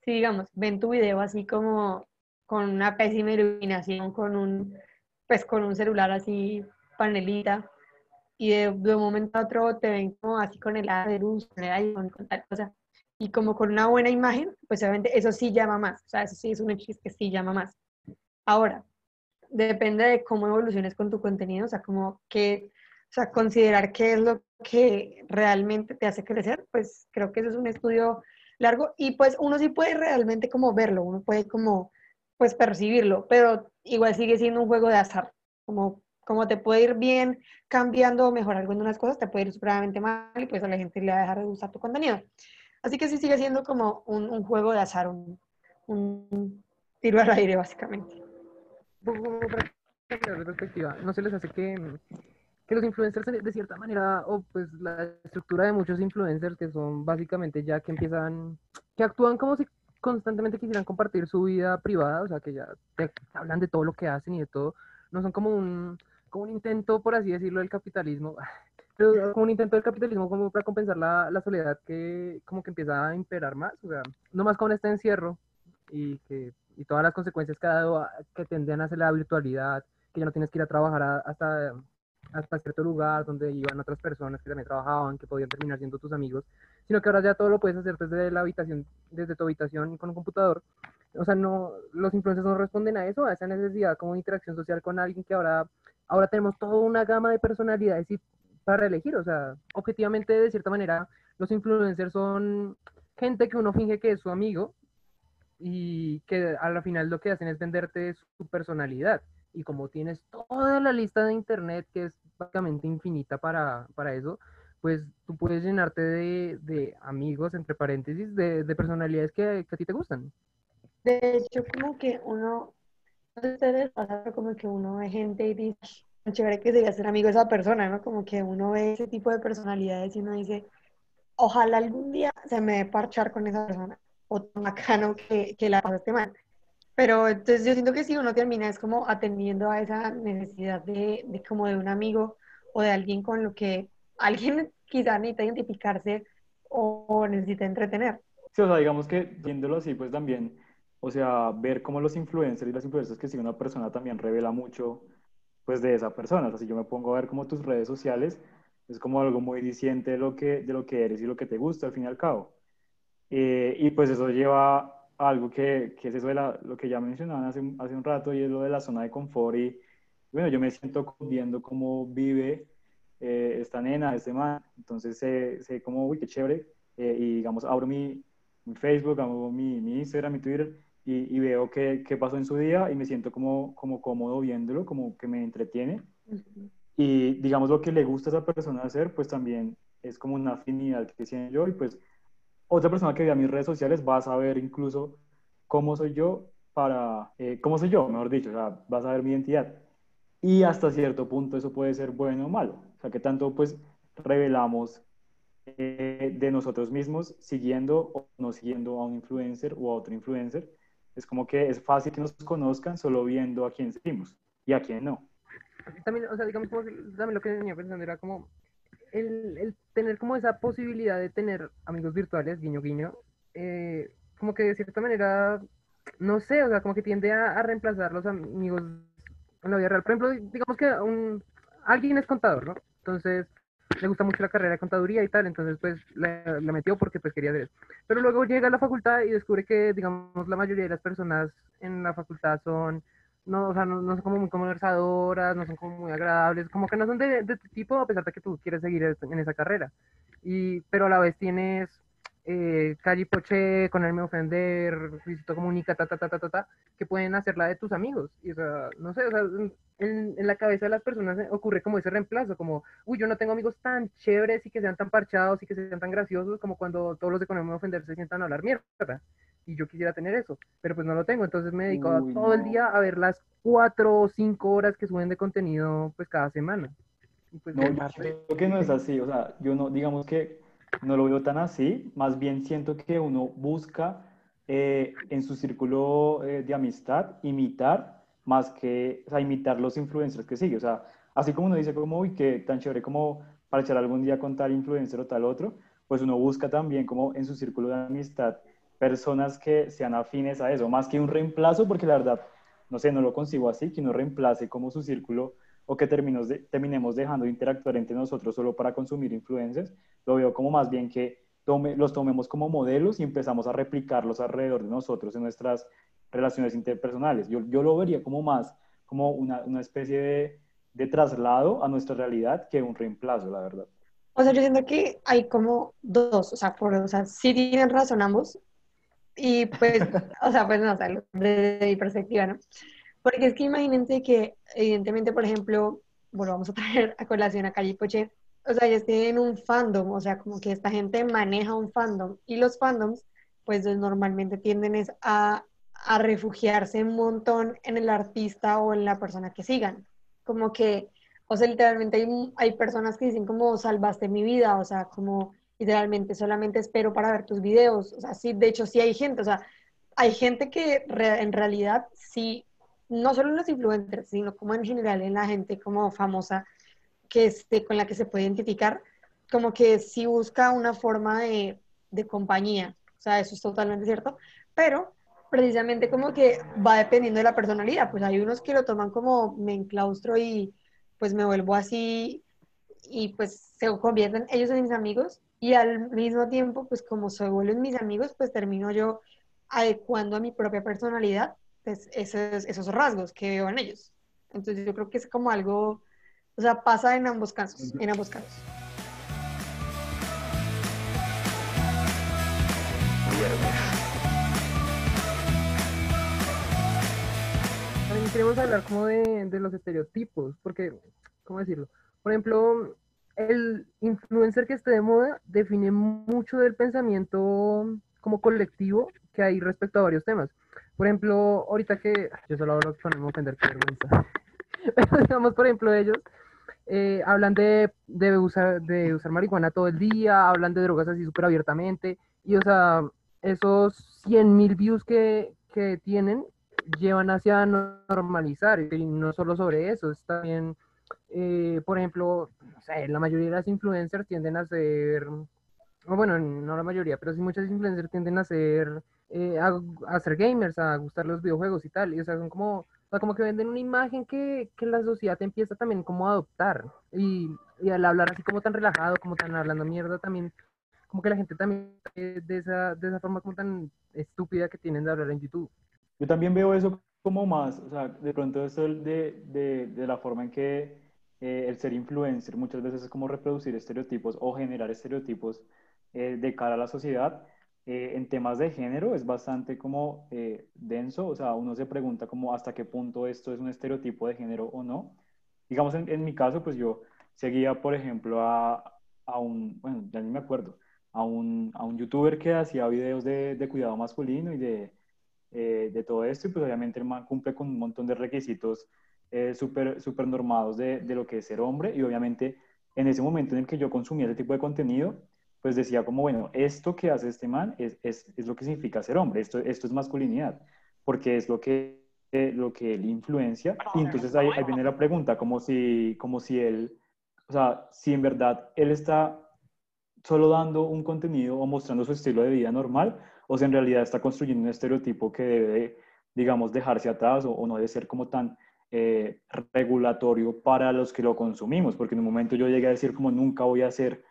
si digamos, ven tu video así como con una pésima iluminación, con un, pues con un celular así panelita, y de, un momento a otro te ven como así con el de luz, con el iPhone, con tal cosa, y como con una buena imagen, pues obviamente eso sí llama más. O sea, eso sí es un hecho que sí llama más. Ahora, depende de cómo evoluciones con tu contenido, o sea, como que, o sea, considerar qué es lo que realmente te hace crecer, pues creo que eso es un estudio largo y pues uno sí puede realmente como verlo, uno puede como pues percibirlo, pero igual sigue siendo un juego de azar, como, como te puede ir bien cambiando o mejorando algunas cosas, te puede ir supremamente mal y pues a la gente le va a dejar de gustar tu contenido. Así que sí sigue siendo como un, un juego de azar, un, un tiro al aire básicamente. para perspectiva, ¿no se les hace que, que los influencers de cierta manera, o pues la estructura de muchos influencers que son básicamente ya que empiezan, que actúan como si constantemente quisieran compartir su vida privada, o sea, que ya te hablan de todo lo que hacen y de todo, no son como un, como un intento, por así decirlo, del capitalismo, pero como un intento del capitalismo como para compensar la, la soledad que como que empieza a imperar más, o sea, no más con este encierro y que y todas las consecuencias que ha dado que tendrían a hacer la virtualidad, que ya no tienes que ir a trabajar a- hasta, hasta cierto lugar donde iban otras personas que también trabajaban, que podían terminar siendo tus amigos, sino que ahora ya todo lo puedes hacer desde la habitación, desde tu habitación con un computador. O sea, no, los influencers no responden a eso, a esa necesidad como de interacción social con alguien que ahora, ahora tenemos toda una gama de personalidades y para elegir, o sea, objetivamente de cierta manera, los influencers son gente que uno finge que es su amigo, y que a la final lo que hacen es venderte su personalidad. Y como tienes toda la lista de internet que es básicamente infinita para, para eso, pues tú puedes llenarte de, de amigos, entre paréntesis, de, de personalidades que, a ti te gustan. De hecho, como que uno, no sé ustedes pasa, pero como que uno ve gente y dice, "Tan chévere que sería ser amigo de esa persona, ¿no? Como que uno ve ese tipo de personalidades y uno dice, ojalá algún día se me dé parchar con esa persona, o tan bacano que, que la pasaste mal. Pero entonces yo siento que si uno termina es como atendiendo a esa necesidad de, de como de un amigo o de alguien con lo que alguien quizá necesita identificarse o, o necesita entretener. Sí, o sea, digamos que viéndolo así, pues también, o sea, ver cómo los influencers y las influencers que siguen una persona también revela mucho, pues, de esa persona. O sea, si yo me pongo a ver como tus redes sociales, es como algo muy diciente de lo que, de lo que eres y lo que te gusta, al fin y al cabo. Eh, y pues eso lleva algo que, que es eso de la, lo que ya mencionaban hace, hace un rato y es lo de la zona de confort. Y bueno, yo me siento viendo cómo vive eh, esta nena, este man. Entonces sé, sé como, uy, qué chévere. Eh, y digamos, abro mi, mi Facebook, abro mi, mi Instagram, mi Twitter y, y veo qué, qué pasó en su día y me siento como, como cómodo viéndolo, como que me entretiene. Ujú. Y digamos lo que le gusta a esa persona hacer, pues también es como una afinidad que tiene yo y pues otra persona que vea mis redes sociales va a saber incluso cómo soy yo para, eh, cómo soy yo, mejor dicho, o sea, va a saber mi identidad. Y hasta cierto punto eso puede ser bueno o malo. O sea, que tanto pues revelamos eh, de nosotros mismos siguiendo o no siguiendo a un influencer o a otro influencer. Es como que es fácil que nos conozcan solo viendo a quién seguimos y a quién no. También, o sea, digamos, como también lo que venía pensando era como el, el tener como esa posibilidad de tener amigos virtuales, guiño, guiño, eh, como que de cierta manera, no sé, o sea, como que tiende a, reemplazar los amigos en la vida real. Por ejemplo, digamos que un, alguien es contador, ¿no? Entonces, le gusta mucho la carrera de contaduría y tal, entonces pues la, la metió porque pues quería hacer eso. Pero luego llega a la facultad y descubre que, digamos, la mayoría de las personas en la facultad son, no, o sea, no, son como muy conversadoras, no son como muy agradables, como que no son de, de tu tipo, a pesar de que tú quieres seguir en esa carrera. Y, pero a la vez tienes eh, Calle Poche, con me ofender, Luisito Comunica, ta, ta, ta, ta, ta, ta, que pueden hacerla de tus amigos. Y, o sea, no sé, o sea, en, en, la cabeza de las personas ocurre como ese reemplazo, como, uy, yo no tengo amigos tan chéveres y que sean tan parchados y que sean tan graciosos como cuando todos los de me ofender se sientan a hablar mierda. Y yo quisiera tener eso, pero pues no lo tengo. Entonces me dedico Uy, todo el no. día a ver las cuatro o cinco horas que suben de contenido, pues cada semana. Y, pues, No, yo creo que no es así, o sea, yo no, digamos que no lo veo tan así, más bien siento que uno busca eh, en su círculo eh, de amistad imitar más que, o imitar los influencers que sigue, o sea, así como uno dice como, uy, qué tan chévere como para echar algún día con tal influencer o tal otro, pues uno busca también como en su círculo de amistad personas que sean afines a eso, más que un reemplazo, porque la verdad, no sé, no lo consigo así, que uno reemplace como su círculo o que de- terminemos dejando de interactuar entre nosotros solo para consumir influencers, lo veo como más bien que tome, los tomemos como modelos y empezamos a replicarlos alrededor de nosotros en nuestras relaciones interpersonales. Yo, yo lo vería como más como una, una especie de, de traslado a nuestra realidad que un reemplazo, la verdad. O sea, yo siento que hay como dos, o sea, por, o sea, sí tienen razón ambos. Y pues, o sea, pues no, o sea, desde mi perspectiva, ¿no? Porque es que imagínense que, evidentemente, por ejemplo, volvamos a traer a colación a Calle Poche, o sea, ellos tienen un fandom, o sea, como que esta gente maneja un fandom. Y los fandoms, pues normalmente tienden es a, a refugiarse un montón en el artista o en la persona que sigan. Como que, o sea, literalmente hay, hay personas que dicen como salvaste mi vida, o sea, como literalmente solamente espero para ver tus videos. O sea, sí, de hecho sí hay gente, o sea, hay gente que re- en realidad sí, no solo los influencers, sino como en general en la gente como famosa que esté, con la que se puede identificar, como que sí busca una forma de, de compañía. O sea, eso es totalmente cierto, pero precisamente como que va dependiendo de la personalidad. Pues hay unos que lo toman como me enclaustro y pues me vuelvo así y pues se convierten ellos en mis amigos y al mismo tiempo pues como se vuelven mis amigos pues termino yo adecuando a mi propia personalidad pues esos, esos rasgos que veo en ellos. Entonces yo creo que es como algo, o sea, pasa en ambos casos, en ambos casos. También queremos hablar como de, de los estereotipos, porque, ¿cómo decirlo? Por ejemplo, el influencer que esté de moda define mucho del pensamiento como colectivo que hay respecto a varios temas. Por ejemplo, ahorita que yo solo hablo con no ofender, qué vergüenza. Pero digamos, por ejemplo, ellos eh, hablan de, de, usar, de usar marihuana todo el día, hablan de drogas así súper abiertamente, y o sea, esos 100 mil views que, que tienen llevan hacia normalizar, y no solo sobre eso, es también, eh, por ejemplo, no sé, la mayoría de las influencers tienden a ser, bueno, no la mayoría, pero sí muchas influencers tienden a ser, eh, a, a ser gamers, a gustar los videojuegos y tal, y o sea, son como, o sea, como que venden una imagen que, que la sociedad empieza también como a adoptar, y, y al hablar así como tan relajado, como tan hablando mierda también, como que la gente también de esa, de esa forma como tan estúpida que tienen de hablar en YouTube. Yo también veo eso como más, o sea, de pronto eso de, de, de la forma en que eh, el ser influencer muchas veces es como reproducir estereotipos o generar estereotipos eh, de cara a la sociedad. Eh, en temas de género es bastante como eh, denso, o sea, uno se pregunta como hasta qué punto esto es un estereotipo de género o no. Digamos, en, en mi caso, pues yo seguía, por ejemplo, a, a un, bueno, ya ni me acuerdo, a un, a un youtuber que hacía videos de, de cuidado masculino y de eh, de todo esto y pues obviamente el man cumple con un montón de requisitos eh, súper super normados de, de, lo que es ser hombre y obviamente en ese momento en el que yo consumía ese tipo de contenido pues decía como bueno, esto que hace este man es, es, es lo que significa ser hombre, esto, esto es masculinidad porque es lo que, eh, lo que él influencia y entonces ahí, ahí viene la pregunta como si, como si él, o sea, si en verdad él está solo dando un contenido o mostrando su estilo de vida normal o si en realidad está construyendo un estereotipo que debe, digamos, dejarse atrás o, o no debe ser como tan eh, regulatorio para los que lo consumimos, porque en un momento yo llegué a decir como nunca voy a ser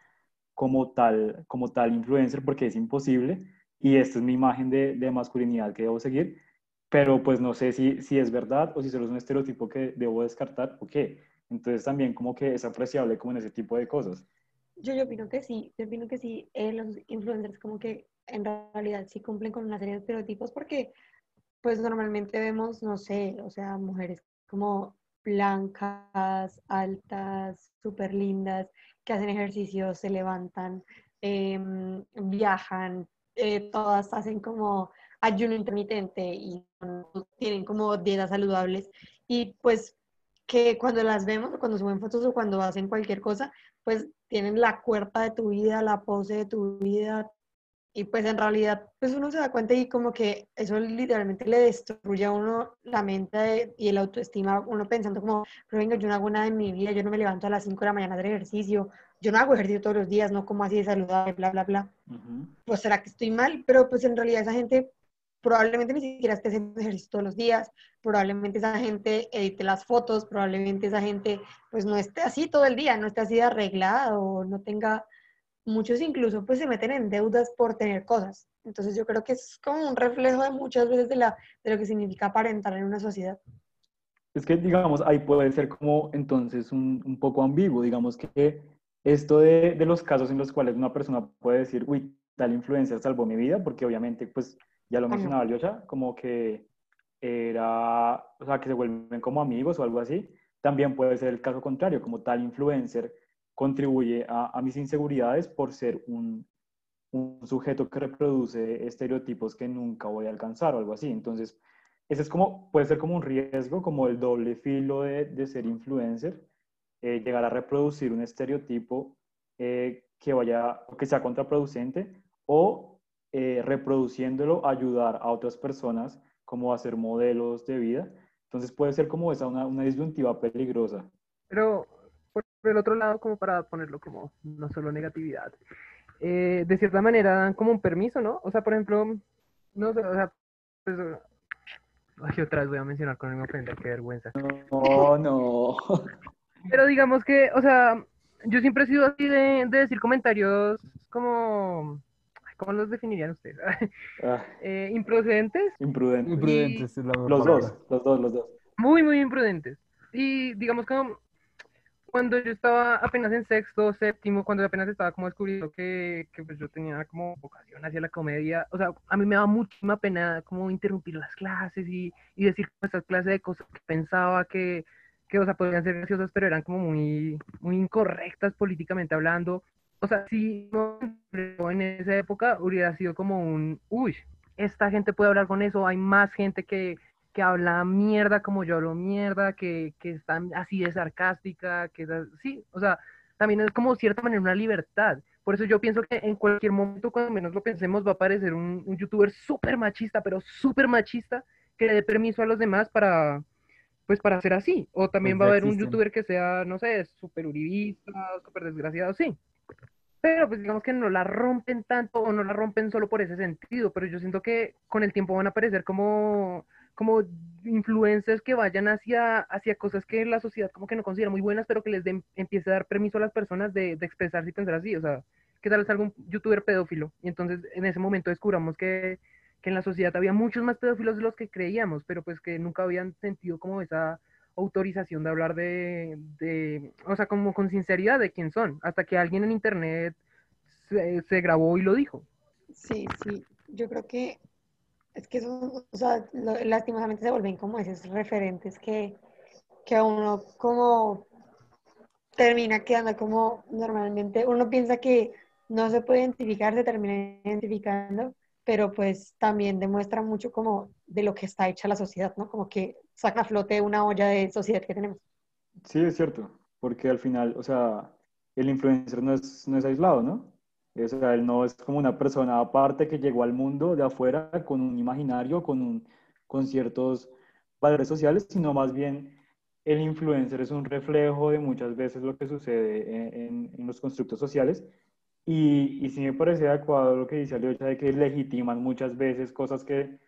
como tal, como tal influencer porque es imposible y esta es mi imagen de, de masculinidad que debo seguir, pero pues no sé si, si es verdad o si solo es un estereotipo que debo descartar o qué. Entonces también como que es apreciable como en ese tipo de cosas. Yo, yo opino que sí, yo opino que sí, eh, los influencers como que en realidad sí cumplen con una serie de estereotipos porque pues normalmente vemos, no sé, o sea, mujeres como blancas, altas, súper lindas, que hacen ejercicio, se levantan, em, viajan, eh, todas hacen como ayuno intermitente y tienen como dietas saludables. Y pues que cuando las vemos, cuando suben fotos o cuando hacen cualquier cosa, pues tienen la cuerpa de tu vida, la pose de tu vida, y pues en realidad, pues uno se da cuenta y como que eso literalmente le destruye a uno la mente y el autoestima, uno pensando como, pero venga, yo no hago nada en mi vida, yo no me levanto a las 5 de la mañana a hacer ejercicio, yo no hago ejercicio todos los días, no como así de saludable, bla, bla, bla. Pues será que estoy mal, pero pues en realidad esa gente probablemente ni siquiera esté haciendo ejercicio todos los días, probablemente esa gente edite las fotos, probablemente esa gente pues no esté así todo el día, no esté así arreglada o no tenga muchos incluso pues se meten en deudas por tener cosas. Entonces yo creo que es como un reflejo de muchas veces de, la, de lo que significa aparentar en una sociedad. Es que, digamos, ahí puede ser como entonces un, un poco ambiguo, digamos que esto de, de, los casos en los cuales una persona puede decir, uy, tal influencia salvó mi vida, porque obviamente, pues, ya lo mencionaba Lyosha, como que era, o sea, que se vuelven como amigos o algo así. También puede ser el caso contrario, como tal influencer contribuye a, mis inseguridades por ser un, un, sujeto que reproduce estereotipos que nunca voy a alcanzar o algo así. Entonces, ese es como, puede ser como un riesgo, como el doble filo de, de ser influencer, eh, llegar a reproducir un estereotipo eh, que vaya, que sea contraproducente o eh, reproduciéndolo ayudar a otras personas como a ser modelos de vida. Entonces puede ser como esa una, una disyuntiva peligrosa. Pero por el otro lado, como para ponerlo como no solo negatividad, eh, de cierta manera dan como un permiso, ¿no? O sea, por ejemplo, no sé, o sea, pues, ay, otra vez voy a mencionar con mi ofrenda, qué vergüenza. No, no. Pero digamos que, o sea, yo siempre he sido así de, de decir comentarios como, ¿cómo los definirían ustedes? Ah. eh, imprudentes. Imprudentes. Imprudentes, es la Los dos, los dos, los dos. Muy, muy imprudentes. Y digamos como cuando yo estaba apenas en sexto, séptimo, cuando apenas estaba como descubriendo que, que pues yo tenía como vocación hacia la comedia, o sea, a mí me daba muchísima pena como interrumpir las clases y, y decir estas clases de cosas que pensaba que, que, o sea, podían ser graciosas, pero eran como muy, muy incorrectas políticamente hablando. O sea, si no en esa época hubiera sido como un, uy, esta gente puede hablar con eso, hay más gente que, que habla mierda como yo hablo mierda, que, que está así de sarcástica, que sí, o sea, también es como cierta manera una libertad. Por eso yo pienso que en cualquier momento, cuando menos lo pensemos, va a aparecer un, un youtuber súper machista, pero súper machista, que le dé permiso a los demás para, pues para ser así. O también Pues va a ya haber un existen. youtuber que sea, no sé, súper uribista, súper desgraciado, sí. Pero pues digamos que no la rompen tanto o no la rompen solo por ese sentido, pero yo siento que con el tiempo van a aparecer como, como influencers que vayan hacia, hacia cosas que la sociedad como que no considera muy buenas, pero que les den, empiece a dar permiso a las personas de, de expresarse y pensar así. O sea, que tal vez algún youtuber pedófilo y entonces en ese momento descubramos que, que en la sociedad había muchos más pedófilos de los que creíamos, pero pues que nunca habían sentido como esa autorización de hablar de, de, o sea, como con sinceridad de quién son, hasta que alguien en internet se grabó y lo dijo. Sí, sí, yo creo que es que eso, o sea, lastimosamente se vuelven como esos referentes que, que uno como termina quedando como normalmente, uno piensa que no se puede identificar, se termina identificando, pero pues también demuestra mucho como de lo que está hecha la sociedad, ¿no? Como que saca a flote una olla de sociedad que tenemos. Sí, es cierto, porque al final, o sea, el influencer no es, no es aislado, ¿no? O sea, él no es como una persona aparte que llegó al mundo de afuera con un imaginario, con, un, con ciertos valores sociales, sino más bien el influencer es un reflejo de muchas veces lo que sucede en, en- en los constructos sociales. Y, y sí me parece adecuado lo que dice Aliocha de que legitiman muchas veces cosas que,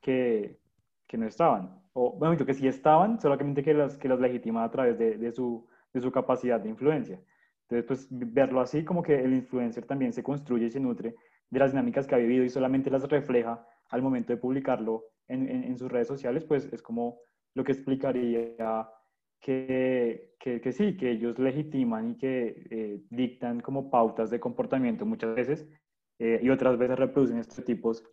que, que no estaban. O, bueno, yo que sí estaban, solamente que las, que las legitiman a través de, de su, de su capacidad de influencia. Entonces, pues verlo así como que el influencer también se construye y se nutre de las dinámicas que ha vivido y solamente las refleja al momento de publicarlo en, en, en sus redes sociales, pues es como lo que explicaría que, que, sí, que ellos legitiman y que eh, dictan como pautas de comportamiento muchas veces eh, y otras veces reproducen estereotipos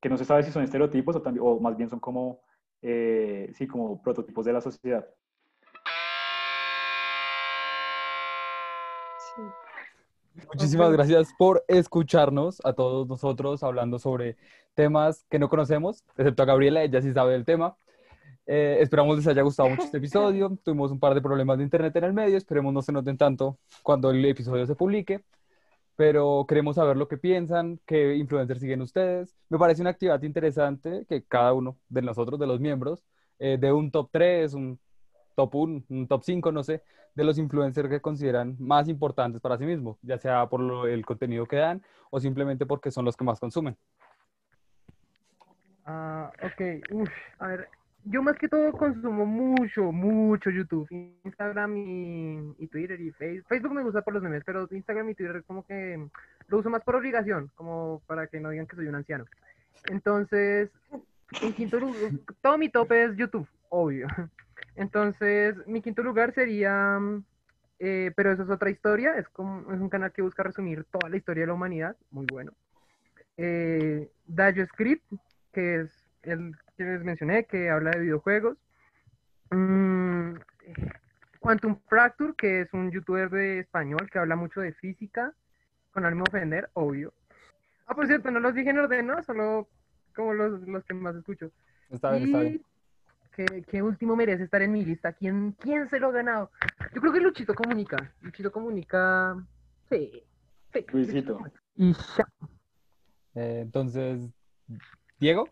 que no se sabe si son estereotipos o, también, o más bien son como, eh, sí, como prototipos de la sociedad. Muchísimas Ok. gracias por escucharnos a todos nosotros hablando sobre temas que no conocemos, excepto a Gabriela, ella sí sabe del tema. Eh, esperamos les haya gustado mucho este episodio. Tuvimos un par de problemas de internet en el medio, esperemos no se noten tanto cuando el episodio se publique, pero queremos saber lo que piensan, qué influencers siguen ustedes. Me parece una actividad interesante que cada uno de nosotros, de los miembros, eh, de un top 3, un top 1, un top 5, no sé, de los influencers que consideran más importantes para sí mismos, ya sea por lo- el contenido que dan o simplemente porque son los que más consumen. Ah, ok, a ver, yo más que todo consumo mucho, mucho YouTube, Instagram y, y Twitter y Facebook. Facebook me gusta por los memes, pero Instagram y Twitter como que lo uso más por obligación, como para que no digan que soy un anciano. Entonces, en quinto lugar, todo mi top es YouTube, obvio. Entonces, mi quinto lugar sería, mm, eh, pero eso es otra historia, es, como, es un canal que busca resumir toda la historia de la humanidad, muy bueno. Eh, Dayo Script, que es el que les mencioné, que habla de videojuegos. Mm, Quantum Fracture, que es un youtuber de español que habla mucho de física, con ánimo de ofender, obvio. Ah, por cierto, no los dije en orden, ¿no? Solo como los, los que más escucho. Está bien, está bien. ¿Qué, qué último merece estar en mi lista? ¿Quién, ¿Quién se lo ha ganado? Yo creo que Luchito Comunica. Luchito Comunica. Sí. sí Luisito. Y ya. Eh, entonces, Diego,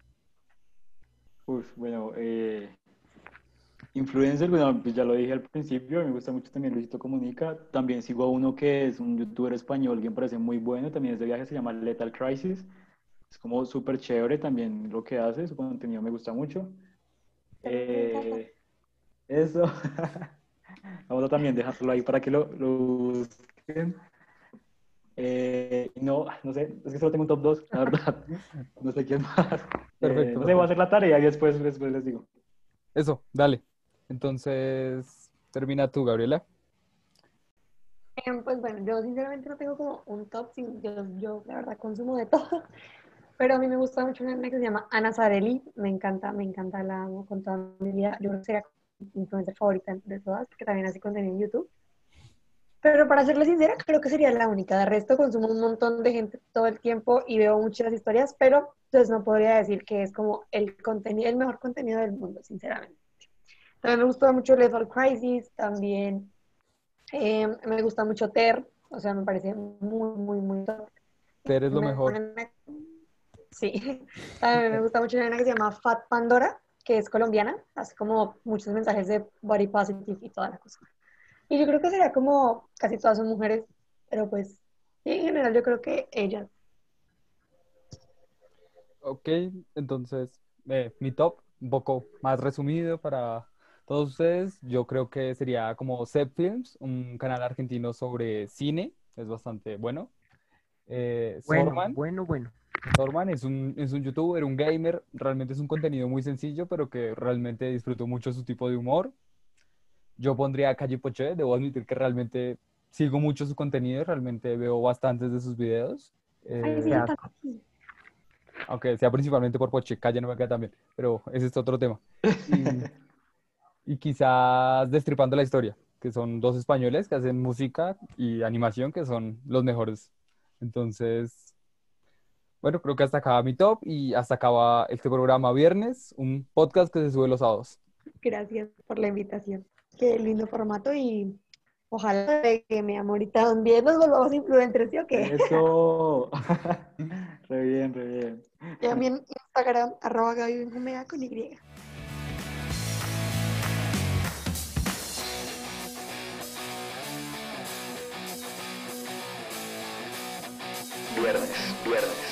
Uf, bueno, eh, influencer, bueno, pues ya lo dije al principio, me gusta mucho también Luisito Comunica. También sigo a uno que es un youtuber español que me parece muy bueno, también es de viaje, se llama Lethal Crisis. Es como súper chévere también lo que hace, su contenido me gusta mucho. Eh, eso. Vamos a también dejárselo ahí para que lo, lo busquen. Eh, no, no sé, es que solo tengo un top 2, la verdad. No sé quién más. Perfecto, Eh, no sé, voy a hacer la tarea y después, después les digo. eso, dale. Entonces, termina tú, Gabriela. Pues bueno, yo sinceramente no tengo como un top, yo, yo la verdad consumo de todo, pero a mí me gusta mucho una que se llama Ana Sareli, me encanta, me encanta, la amo con toda mi vida, yo creo que sería mi influencer favorita de todas, porque también hace contenido en YouTube. Pero para serle sincera, creo que sería la única. De resto, consumo un montón de gente todo el tiempo y veo muchas historias, pero pues no podría decir que es como el contenido, el mejor contenido del mundo, sinceramente. También me gusta mucho Lethal Crisis, también eh, me gusta mucho Ter, o sea, me parece muy, muy, muy top. Ter es lo mejor. una- Sí, también me gusta mucho una nena que se llama Fat Pandora, que es colombiana, hace como muchos mensajes de body positive y toda la cosa. Y yo creo que sería como, casi todas son mujeres, pero pues, sí, en general yo creo que ellas. Ok, entonces, eh, mi top, un poco más resumido para todos ustedes. Yo creo que sería como Zep Films, un canal argentino sobre cine, es bastante bueno. Eh, Bueno, Sorman, bueno, bueno. Sorman es un, es un youtuber, un gamer, realmente es un contenido muy sencillo, pero que realmente disfruto mucho su tipo de humor. Yo pondría a Calle Poché, debo admitir que realmente sigo mucho su contenido, realmente veo bastantes de sus videos. Ay, sí, Eh, también. aunque sea principalmente por Poche, Calle no me queda tan bien, pero ese es otro tema. Y, y quizás Destripando la Historia, que son dos españoles que hacen música y animación, que son los mejores. Entonces, bueno, creo que hasta acaba mi top y hasta acaba este programa viernes, un podcast que se sube los sábados. Gracias por la invitación. Qué lindo formato y ojalá de que mi amorita también nos volvamos influencers, ¿sí o qué? Eso. re bien, re bien. Y en Instagram, arroba Gaby Benjumea con Y. Viernes, viernes.